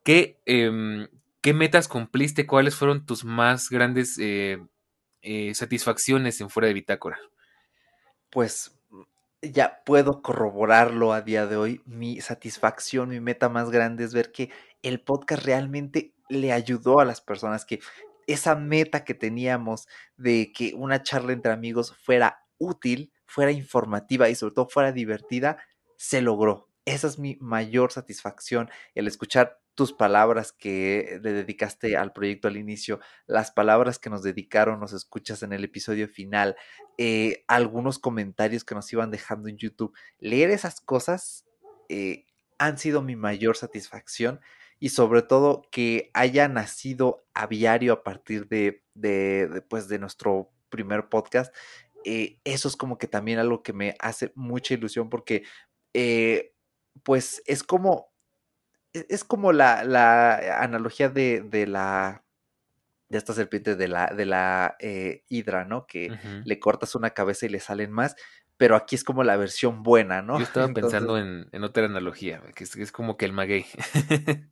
¿Qué, em, ¿qué metas cumpliste? ¿Cuáles fueron tus más grandes eh, eh, satisfacciones en fuera de bitácora? Pues ya puedo corroborarlo a día de hoy. Mi satisfacción, mi meta más grande es ver que el podcast realmente le ayudó a las personas que esa meta que teníamos de que una charla entre amigos fuera útil, fuera informativa y sobre todo fuera divertida, se logró. Esa es mi mayor satisfacción, el escuchar tus palabras que le dedicaste al proyecto al inicio, las palabras que nos dedicaron, nos escuchas en el episodio final, eh, algunos comentarios que nos iban dejando en YouTube. Leer esas cosas eh, han sido mi mayor satisfacción y sobre todo que haya nacido aviario a partir de, de, pues, de nuestro primer podcast. Eh, eso es como que también algo que me hace mucha ilusión porque pues es como es como la, la analogía de, de, la de esta serpiente de la, de la eh, hidra, ¿no? Que le cortas una cabeza y le salen más, pero aquí es como la versión buena, ¿no? Yo estaba pensando en, otra analogía, que es, como que el maguey.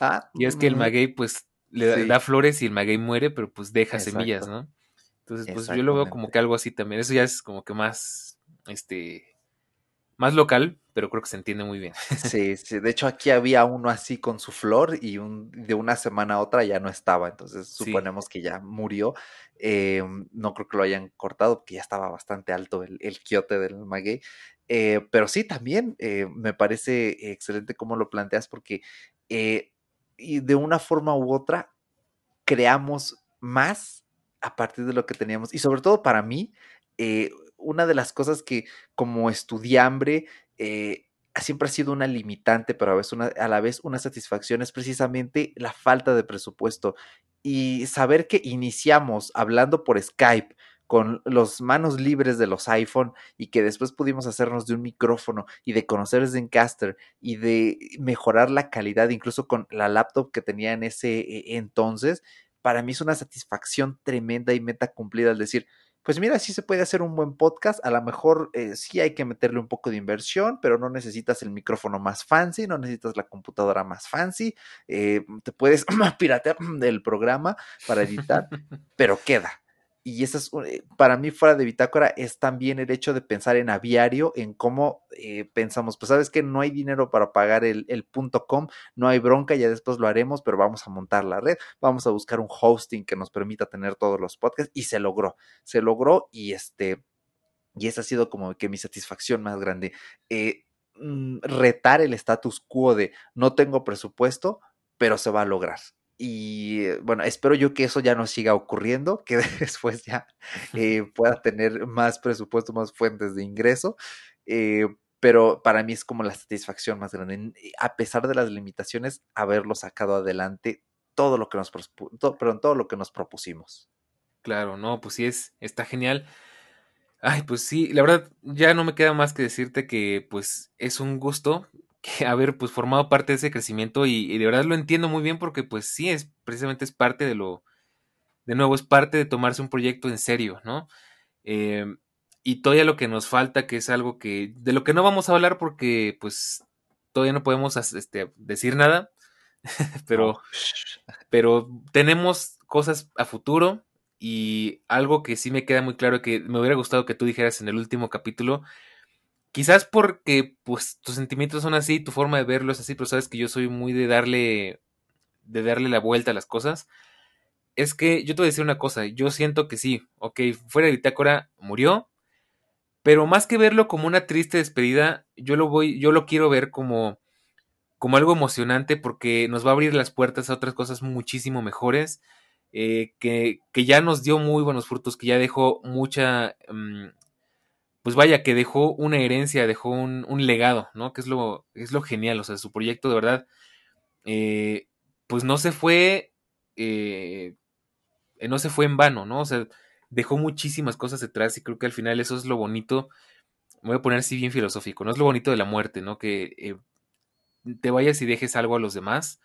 ah, y es que el maguey, pues, le da flores y el maguey muere, pero pues deja semillas, ¿no? Entonces, pues yo lo veo como que algo así también. Eso ya es como que más, este, más local, pero creo que se entiende muy bien. Sí, sí. De hecho, aquí había uno así con su flor y un, de una semana a otra ya no estaba. Entonces, suponemos que ya murió. Eh, no creo que lo hayan cortado, porque ya estaba bastante alto el, el quiote del maguey. Eh, pero sí, también eh, me parece excelente cómo lo planteas, porque y de una forma u otra creamos más a partir de lo que teníamos. Y sobre todo para mí, una de las cosas que como estudiambre eh, siempre ha sido una limitante, pero a, veces a la vez una satisfacción es precisamente la falta de presupuesto. Y saber que iniciamos hablando por Skype con los manos libres de los iPhone y que después pudimos hacernos de un micrófono y de conocer Zencaster y de mejorar la calidad incluso con la laptop que tenía en ese eh, entonces, para mí es una satisfacción tremenda y meta cumplida al decir, pues mira, sí se puede hacer un buen podcast. A lo mejor eh, sí hay que meterle un poco de inversión, pero no necesitas el micrófono más fancy, no necesitas la computadora más fancy. Eh, te puedes piratear del programa para editar, pero queda. Y eso es, eh, para mí, fuera de bitácora, es también el hecho de pensar en aviario, en cómo eh, pensamos, pues sabes que no hay dinero para pagar el, el punto com, no hay bronca, ya después lo haremos, pero vamos a montar la red, vamos a buscar un hosting que nos permita tener todos los podcasts, y se logró, se logró, y este, y esa ha sido como que mi satisfacción más grande. Eh, mm, retar el status quo de no tengo presupuesto, pero se va a lograr. Y eh, bueno, espero yo que eso ya no siga ocurriendo, que después ya eh, pueda tener más presupuesto, más fuentes de ingreso. Eh, pero para mí es como la satisfacción más grande, a pesar de las limitaciones, haberlo sacado adelante todo lo que nos, todo, perdón, todo lo que nos propusimos. Claro, no, pues sí es, está genial. Ay, pues sí, la verdad, ya no me queda más que decirte que pues es un gusto que haber pues formado parte de ese crecimiento y, de verdad lo entiendo muy bien porque pues sí es precisamente es parte de lo de nuevo es parte de tomarse un proyecto en serio no em, y todavía lo que nos falta que es algo que de lo que no vamos a hablar porque pues todavía no podemos este, decir nada pero pero tenemos cosas a futuro y algo que sí me queda muy claro que me hubiera gustado que tú dijeras en el último capítulo Quizás porque pues tus sentimientos son así, tu forma de verlo es así, pero sabes que yo soy muy de darle de darle la vuelta a las cosas. Es que yo te voy a decir una cosa, yo siento que sí, ok, fuera de bitácora murió, pero más que verlo como una triste despedida, yo lo voy, yo lo quiero ver como como algo emocionante porque nos va a abrir las puertas a otras cosas muchísimo mejores, eh, que, que, ya nos dio muy buenos frutos, que ya dejó mucha, mm, pues vaya, que dejó una herencia, dejó un, legado, ¿no? Que es lo, es lo genial, o sea, su proyecto de verdad, eh, pues no se fue, eh, no se fue en vano, ¿no? O sea, dejó muchísimas cosas detrás y creo que al final eso es lo bonito, me voy a poner así bien filosófico, ¿no? Es lo bonito de la muerte, ¿no? Que eh, te vayas y dejes algo a los demás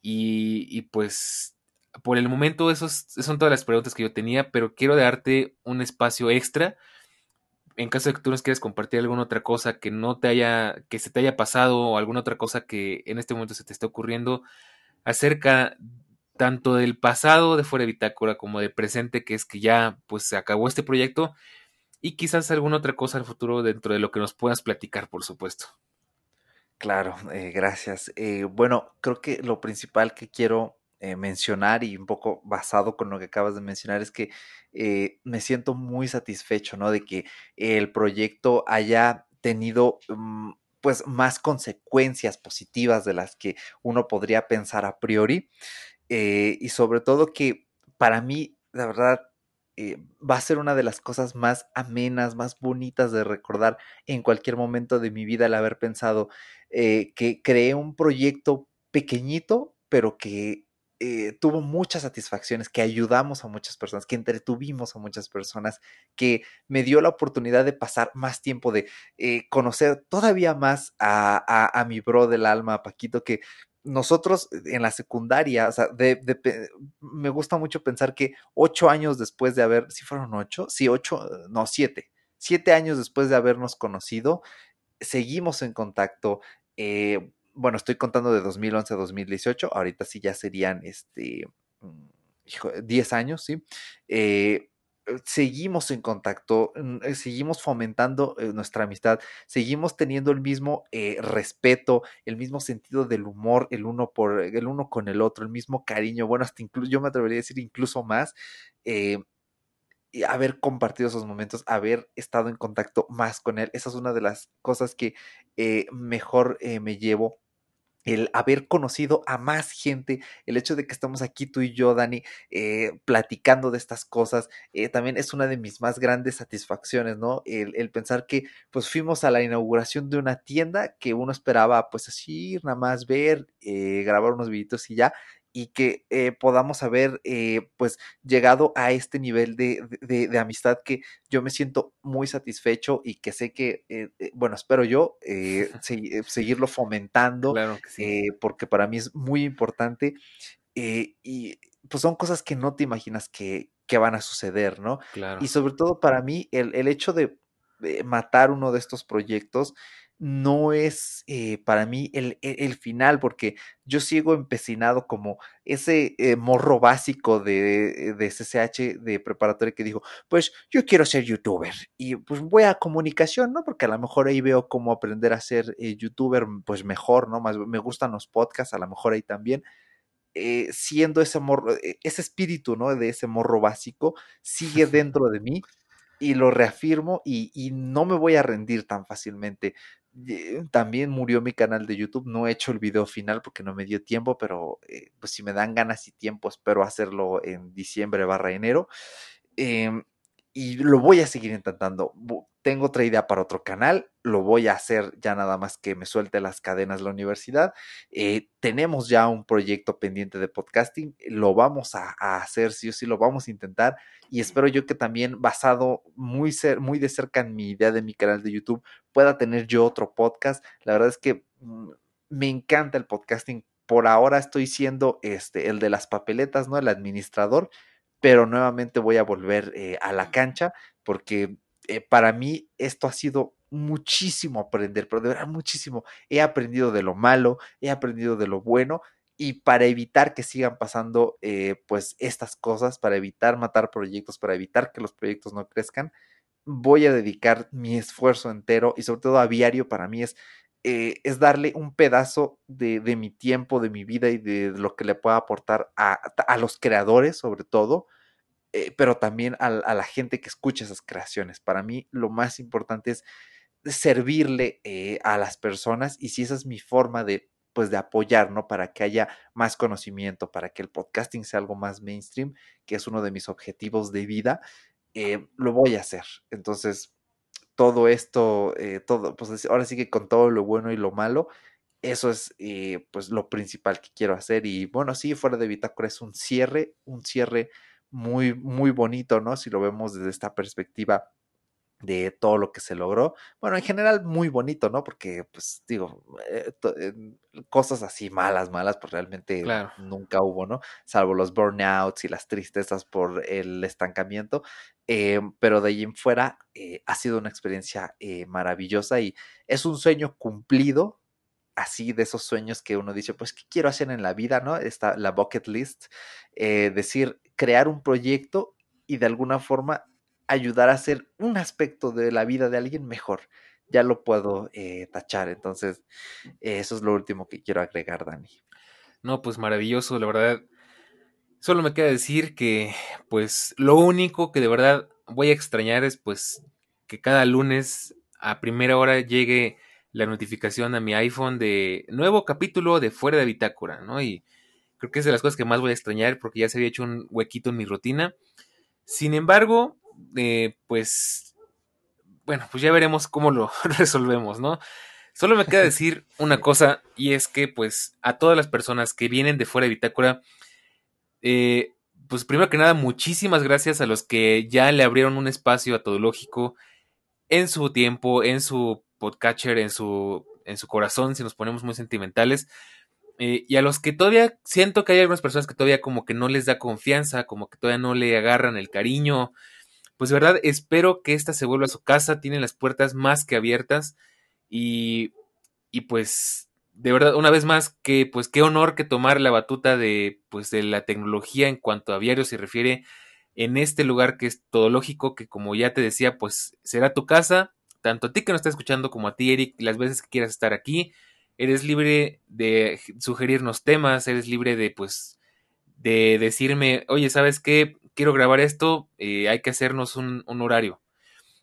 y, y pues por el momento esas son todas las preguntas que yo tenía, pero quiero darte un espacio extra en caso de que tú nos quieras compartir alguna otra cosa que no te haya, que se te haya pasado o alguna otra cosa que en este momento se te esté ocurriendo acerca tanto del pasado de fuera de bitácora como de presente, que es que ya pues se acabó este proyecto y quizás alguna otra cosa al futuro dentro de lo que nos puedas platicar, por supuesto. Claro, eh, gracias. Eh, bueno, creo que lo principal que quiero eh, mencionar y un poco basado con lo que acabas de mencionar es que eh, me siento muy satisfecho, ¿no? De que el proyecto haya tenido mm, pues más consecuencias positivas de las que uno podría pensar a priori eh, y sobre todo que para mí, la verdad, va a ser una de las cosas más amenas, más bonitas de recordar en cualquier momento de mi vida el haber pensado que creé un proyecto pequeñito, pero que eh, tuvo muchas satisfacciones, que ayudamos a muchas personas, que entretuvimos a muchas personas, que me dio la oportunidad de pasar más tiempo, de eh, conocer todavía más a, mi bro del alma, a Paquito, que nosotros en la secundaria, o sea, me gusta mucho pensar que ocho años después de haber, si fueron ocho, sí, ocho, no, siete, siete años después de habernos conocido, seguimos en contacto. Eh, bueno, estoy contando de 2011 a 2018, ahorita sí ya serían, este, 10 mm, años, ¿sí? Eh, seguimos en contacto, mm, eh, seguimos fomentando nuestra amistad, seguimos teniendo el mismo respeto, el mismo sentido del humor, el uno por el uno con el otro, el mismo cariño, bueno, hasta incluso yo me atrevería a decir incluso más haber compartido esos momentos, haber estado en contacto más con él. Esa es una de las cosas que eh, mejor eh, me llevo el haber conocido a más gente, el hecho de que estamos aquí tú y yo, Dani, eh, platicando de estas cosas, también es una de mis más grandes satisfacciones, ¿no? El, el, pensar que pues fuimos a la inauguración de una tienda que uno esperaba pues así, nada más ver, grabar unos videitos y ya, y que eh, podamos haber eh, pues llegado a este nivel de, de, amistad que yo me siento muy satisfecho y que sé que, eh, bueno, espero yo seguirlo fomentando, claro porque para mí es muy importante y pues son cosas que no te imaginas que, que van a suceder, ¿no? Claro. Y sobre todo para mí el, el hecho de matar uno de estos proyectos no es eh, para mí el, el, final, porque yo sigo empecinado como ese eh, morro básico de, de SSH de preparatoria que dijo, pues yo quiero ser youtuber y pues voy a comunicación, ¿no? Porque a lo mejor ahí veo cómo aprender a ser eh, youtuber pues mejor, ¿no? Más me gustan los podcasts, a lo mejor ahí también. siendo ese morro, ese espíritu, ¿no? De ese morro básico, sigue dentro de mí y lo reafirmo y, y, no me voy a rendir tan fácilmente. También murió mi canal de YouTube. No he hecho el video final porque no me dio tiempo, pero eh, pues si me dan ganas y tiempo, espero hacerlo en diciembre barra enero. Em, y lo voy a seguir intentando. Tengo otra idea para otro canal, lo voy a hacer ya nada más que me suelte las cadenas la universidad. Eh, tenemos ya un proyecto pendiente de podcasting, lo vamos a, hacer, sí o sí, lo vamos a intentar y espero yo que también basado muy, muy de cerca en mi idea de mi canal de YouTube pueda tener yo otro podcast. La verdad es que mm, me encanta el podcasting. Por ahora estoy siendo este, el de las papeletas, ¿no? El administrador pero nuevamente voy a volver eh, a la cancha porque eh, para mí esto ha sido muchísimo aprender, pero de verdad muchísimo. He aprendido de lo malo, he aprendido de lo bueno y para evitar que sigan pasando eh, pues estas cosas, para evitar matar proyectos, para evitar que los proyectos no crezcan, voy a dedicar mi esfuerzo entero y sobre todo a diario para mí es eh, es darle un pedazo de, mi tiempo, de mi vida y de lo que le pueda aportar a, los creadores, sobre todo, eh, pero también a, la gente que escucha esas creaciones. Para mí, lo más importante es servirle eh, a las personas y si esa es mi forma de pues de apoyar, ¿no? Para que haya más conocimiento, para que el podcasting sea algo más mainstream, que es uno de mis objetivos de vida, lo voy a hacer. Entonces, todo esto, eh, todo, pues ahora sí que con todo lo bueno y lo malo, eso es eh, pues lo principal que quiero hacer. Y bueno, sí, fuera de Bitácora es un cierre, un cierre muy, muy bonito, ¿no? Si lo vemos desde esta perspectiva de todo lo que se logró. Bueno, en general muy bonito, ¿no? Porque, pues, digo, eh, cosas así malas, malas, pues realmente nunca hubo, ¿no? Salvo los burnouts y las tristezas por el estancamiento. Eh, pero de ahí en fuera eh, ha sido una experiencia maravillosa y es un sueño cumplido. Así de esos sueños que uno dice, pues, ¿qué quiero hacer en la vida? ¿No? Está la bucket list. decir, crear un proyecto y de alguna forma ayudar a hacer un aspecto de la vida de alguien mejor. Ya lo puedo eh, tachar. Entonces, eso es lo último que quiero agregar, Dani. No, pues maravilloso, la verdad. Solo me queda decir que, pues, lo único que de verdad voy a extrañar es, pues, que cada lunes a primera hora llegue la notificación a mi iPhone de nuevo capítulo de Fuera de Bitácora, ¿no? Y creo que es de las cosas que más voy a extrañar porque ya se había hecho un huequito en mi rutina. Sin embargo, eh, pues, bueno, pues ya veremos cómo lo resolvemos, ¿no? Solo me queda decir una cosa y es que pues a todas las personas que vienen de fuera de Bitácora, eh, pues primero que nada muchísimas gracias a los que ya le abrieron un espacio a Todológico en su tiempo, en su podcatcher, en su, en su corazón, si nos ponemos muy sentimentales. Eh, y a los que todavía siento que hay algunas personas que todavía como que no les da confianza, como que todavía no le agarran el cariño, pues de verdad espero que esta se vuelva a su casa, tiene las puertas más que abiertas y, y pues de verdad una vez más que pues qué honor que tomar la batuta de pues de la tecnología en cuanto a Viario se refiere en este lugar que es todo lógico que como ya te decía pues será tu casa, tanto a ti que nos está escuchando como a ti Eric, las veces que quieras estar aquí eres libre de sugerirnos temas, eres libre de, pues, de decirme, oye, ¿sabes qué? Quiero grabar esto, eh, hay que hacernos un, horario.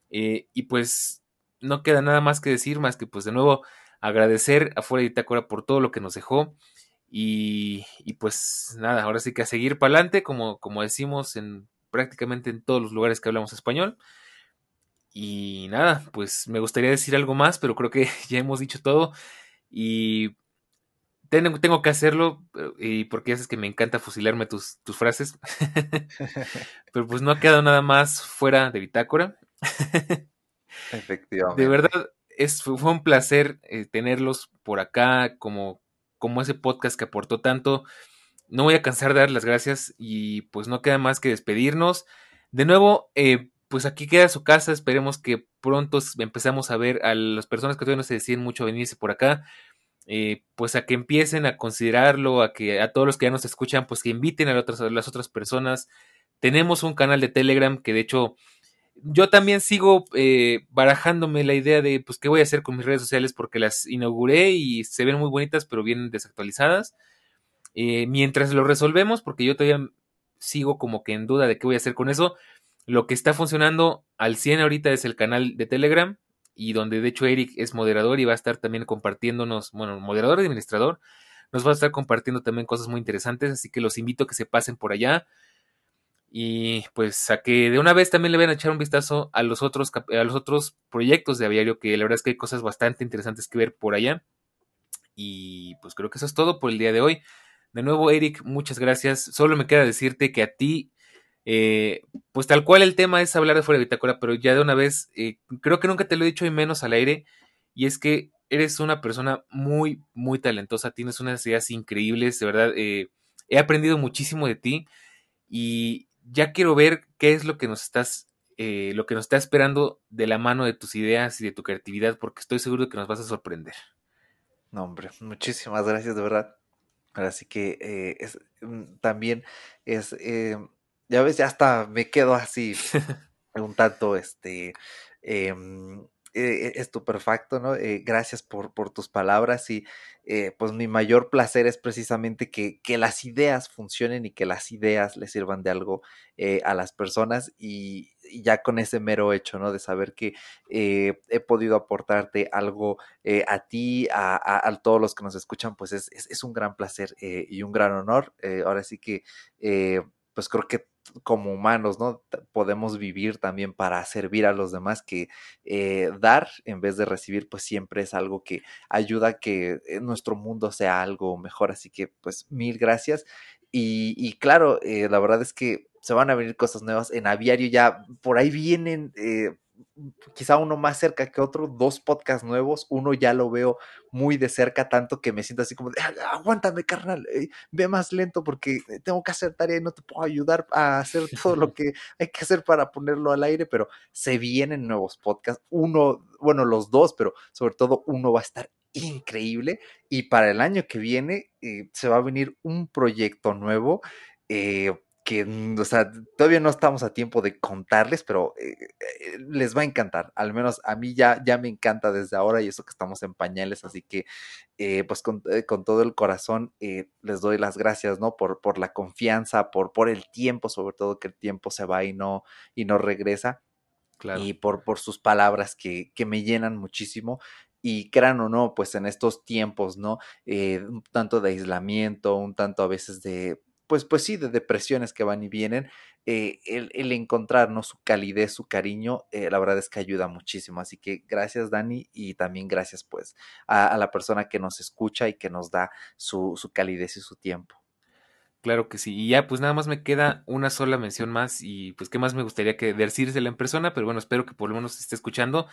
Eh, y pues no queda nada más que decir, más que pues de nuevo agradecer a Fuera de Itácora por todo lo que nos dejó. Y, y pues nada, ahora sí que a seguir para adelante, como, como decimos en prácticamente en todos los lugares que hablamos español. Y nada, pues me gustaría decir algo más, pero creo que ya hemos dicho todo. Y tengo, tengo que hacerlo, y porque ya sabes que me encanta fusilarme tus, tus frases. Pero pues no ha quedado nada más fuera de bitácora. Efectivamente. De verdad, es, fue un placer eh, tenerlos por acá, como, como ese podcast que aportó tanto. No voy a cansar de dar las gracias y pues no queda más que despedirnos. De nuevo, eh, pues aquí queda su casa. Esperemos que pronto empezamos a ver a las personas que todavía no se deciden mucho a venirse por acá. Eh, pues a que empiecen a considerarlo, a que a todos los que ya nos escuchan, pues que inviten a, otras, a las otras personas. Tenemos un canal de Telegram que de hecho yo también sigo eh, barajándome la idea de pues qué voy a hacer con mis redes sociales porque las inauguré y se ven muy bonitas pero vienen desactualizadas. Eh, mientras lo resolvemos, porque yo todavía sigo como que en duda de qué voy a hacer con eso, lo que está funcionando al 100 ahorita es el canal de Telegram y donde de hecho Eric es moderador y va a estar también compartiéndonos, bueno, moderador y administrador, nos va a estar compartiendo también cosas muy interesantes, así que los invito a que se pasen por allá y pues a que de una vez también le vayan a echar un vistazo a los otros a los otros proyectos de aviario que la verdad es que hay cosas bastante interesantes que ver por allá y pues creo que eso es todo por el día de hoy. De nuevo Eric, muchas gracias. Solo me queda decirte que a ti eh, pues tal cual el tema es hablar de fuera de bitácora, pero ya de una vez, eh, creo que nunca te lo he dicho y menos al aire, y es que eres una persona muy, muy talentosa, tienes unas ideas increíbles, de verdad, eh, he aprendido muchísimo de ti y ya quiero ver qué es lo que nos estás, lo que nos está esperando de la mano de tus ideas y de tu creatividad, porque estoy seguro de que nos vas a sorprender. No, hombre, muchísimas gracias, de verdad. Así que es, mm, también es ya ves, ya hasta me quedo así un tanto, este, em, eh, estupefacto, ¿no? Eh, gracias por, por, tus palabras y eh, pues mi mayor placer es precisamente que, que, las ideas funcionen y que las ideas le sirvan de algo eh, a las personas y, y, ya con ese mero hecho, ¿no? De saber que he podido aportarte algo a ti, a, a, a, todos los que nos escuchan, pues es, es, es un gran placer y un gran honor. ahora sí que pues creo que como humanos, ¿no? Podemos vivir también para servir a los demás, que eh, dar en vez de recibir, pues siempre es algo que ayuda a que eh, nuestro mundo sea algo mejor. Así que, pues, mil gracias. Y, claro, eh, la verdad es que se van a venir cosas nuevas en aviario ya, por ahí vienen quizá uno más cerca que otro, dos podcasts nuevos, uno ya lo veo muy de cerca, tanto que me siento así como de, ah, aguántame, carnal, eh, ve más lento porque tengo que hacer tarea y no te puedo ayudar a hacer todo lo que hay que hacer para ponerlo al aire, pero se vienen nuevos podcasts, uno, bueno, los dos, pero sobre todo uno va a estar increíble y para el año que viene eh, se va a venir un proyecto nuevo. Eh, que, mm, o sea, todavía no estamos a tiempo de contarles, pero eh, eh, les va a encantar. Al menos a mí ya, ya me encanta desde ahora y eso que estamos en pañales, así que eh, pues con, con, todo el corazón les doy las gracias, ¿no? Por, por la confianza, por, por el tiempo, sobre todo que el tiempo se va y no, y no regresa. Claro. Y por, por sus palabras que, que me llenan muchísimo y crean o no, pues en estos tiempos, ¿no? Eh, un tanto de aislamiento, un tanto a veces de pues, pues sí, de depresiones que van y vienen, eh, el, el, su calidez, su cariño, eh, la verdad es que ayuda muchísimo. Así que gracias, Dani, y también gracias, pues, a, a la persona que nos escucha y que nos da su, su, calidez y su tiempo. Claro que sí. Y ya, pues nada más me queda una sola mención más. Y pues, ¿qué más me gustaría que decírsela en persona? Pero bueno, espero que por lo menos esté escuchando.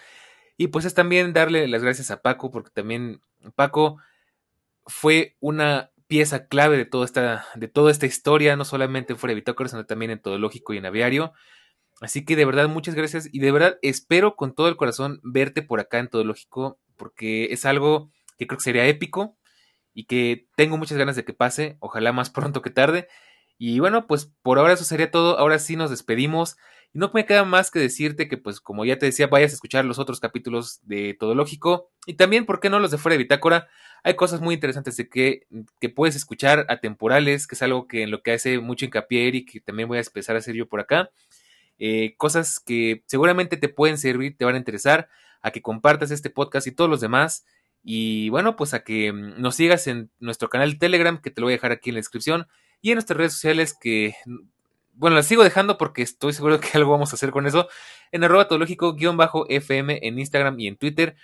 Y pues es también darle las gracias a Paco, porque también Paco fue una pieza clave de toda esta, de toda esta historia, no solamente fuera de Bitácora, sino también en todo lógico y en aviario. Así que de verdad, muchas gracias y de verdad espero con todo el corazón verte por acá en todo lógico, porque es algo que creo que sería épico y que tengo muchas ganas de que pase, ojalá más pronto que tarde. Y bueno, pues por ahora eso sería todo, ahora sí nos despedimos. Y no me queda más que decirte que, pues, como ya te decía, vayas a escuchar los otros capítulos de Todo Lógico. Y también, ¿por qué no los de Fuera de Bitácora? Hay cosas muy interesantes de que, que puedes escuchar atemporales, que es algo que en lo que hace mucho hincapié y que también voy a empezar a hacer yo por acá. Eh, cosas que seguramente te pueden servir, te van a interesar, a que compartas este podcast y todos los demás. Y bueno, pues a que mm, nos sigas en nuestro canal Telegram, que te lo voy a dejar aquí en la descripción, y en nuestras redes sociales que bueno, las sigo dejando porque estoy seguro que algo vamos a hacer con eso. En arroba fm en Instagram y en Twitter.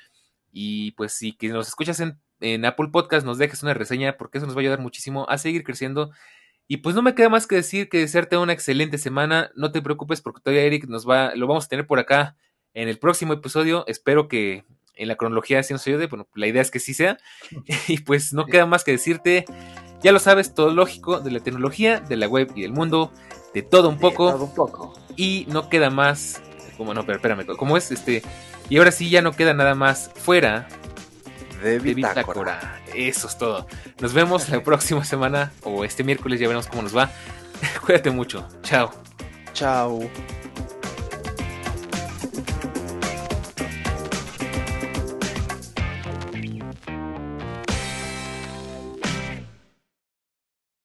Y pues si que nos escuchas en, en, Apple Podcast, nos dejes una reseña porque eso nos va a ayudar muchísimo a seguir creciendo. Y pues no me queda más que decir que desearte una excelente semana. No te preocupes porque todavía Eric nos va, lo vamos a tener por acá en el próximo episodio. Espero que en la cronología así nos ayude. Bueno, la idea es que sí sea. y pues no queda más que decirte, ya lo sabes, todo lógico de la tecnología, de la web y del mundo de todo un poco. Y no queda más. Como no, pero espérame, ¿cómo es? Este. Y ahora sí ya no queda nada más fuera de bitácora. Eso es todo. Nos vemos la próxima semana o este miércoles, ya veremos cómo nos va. Cuídate mucho. Chao. Chao.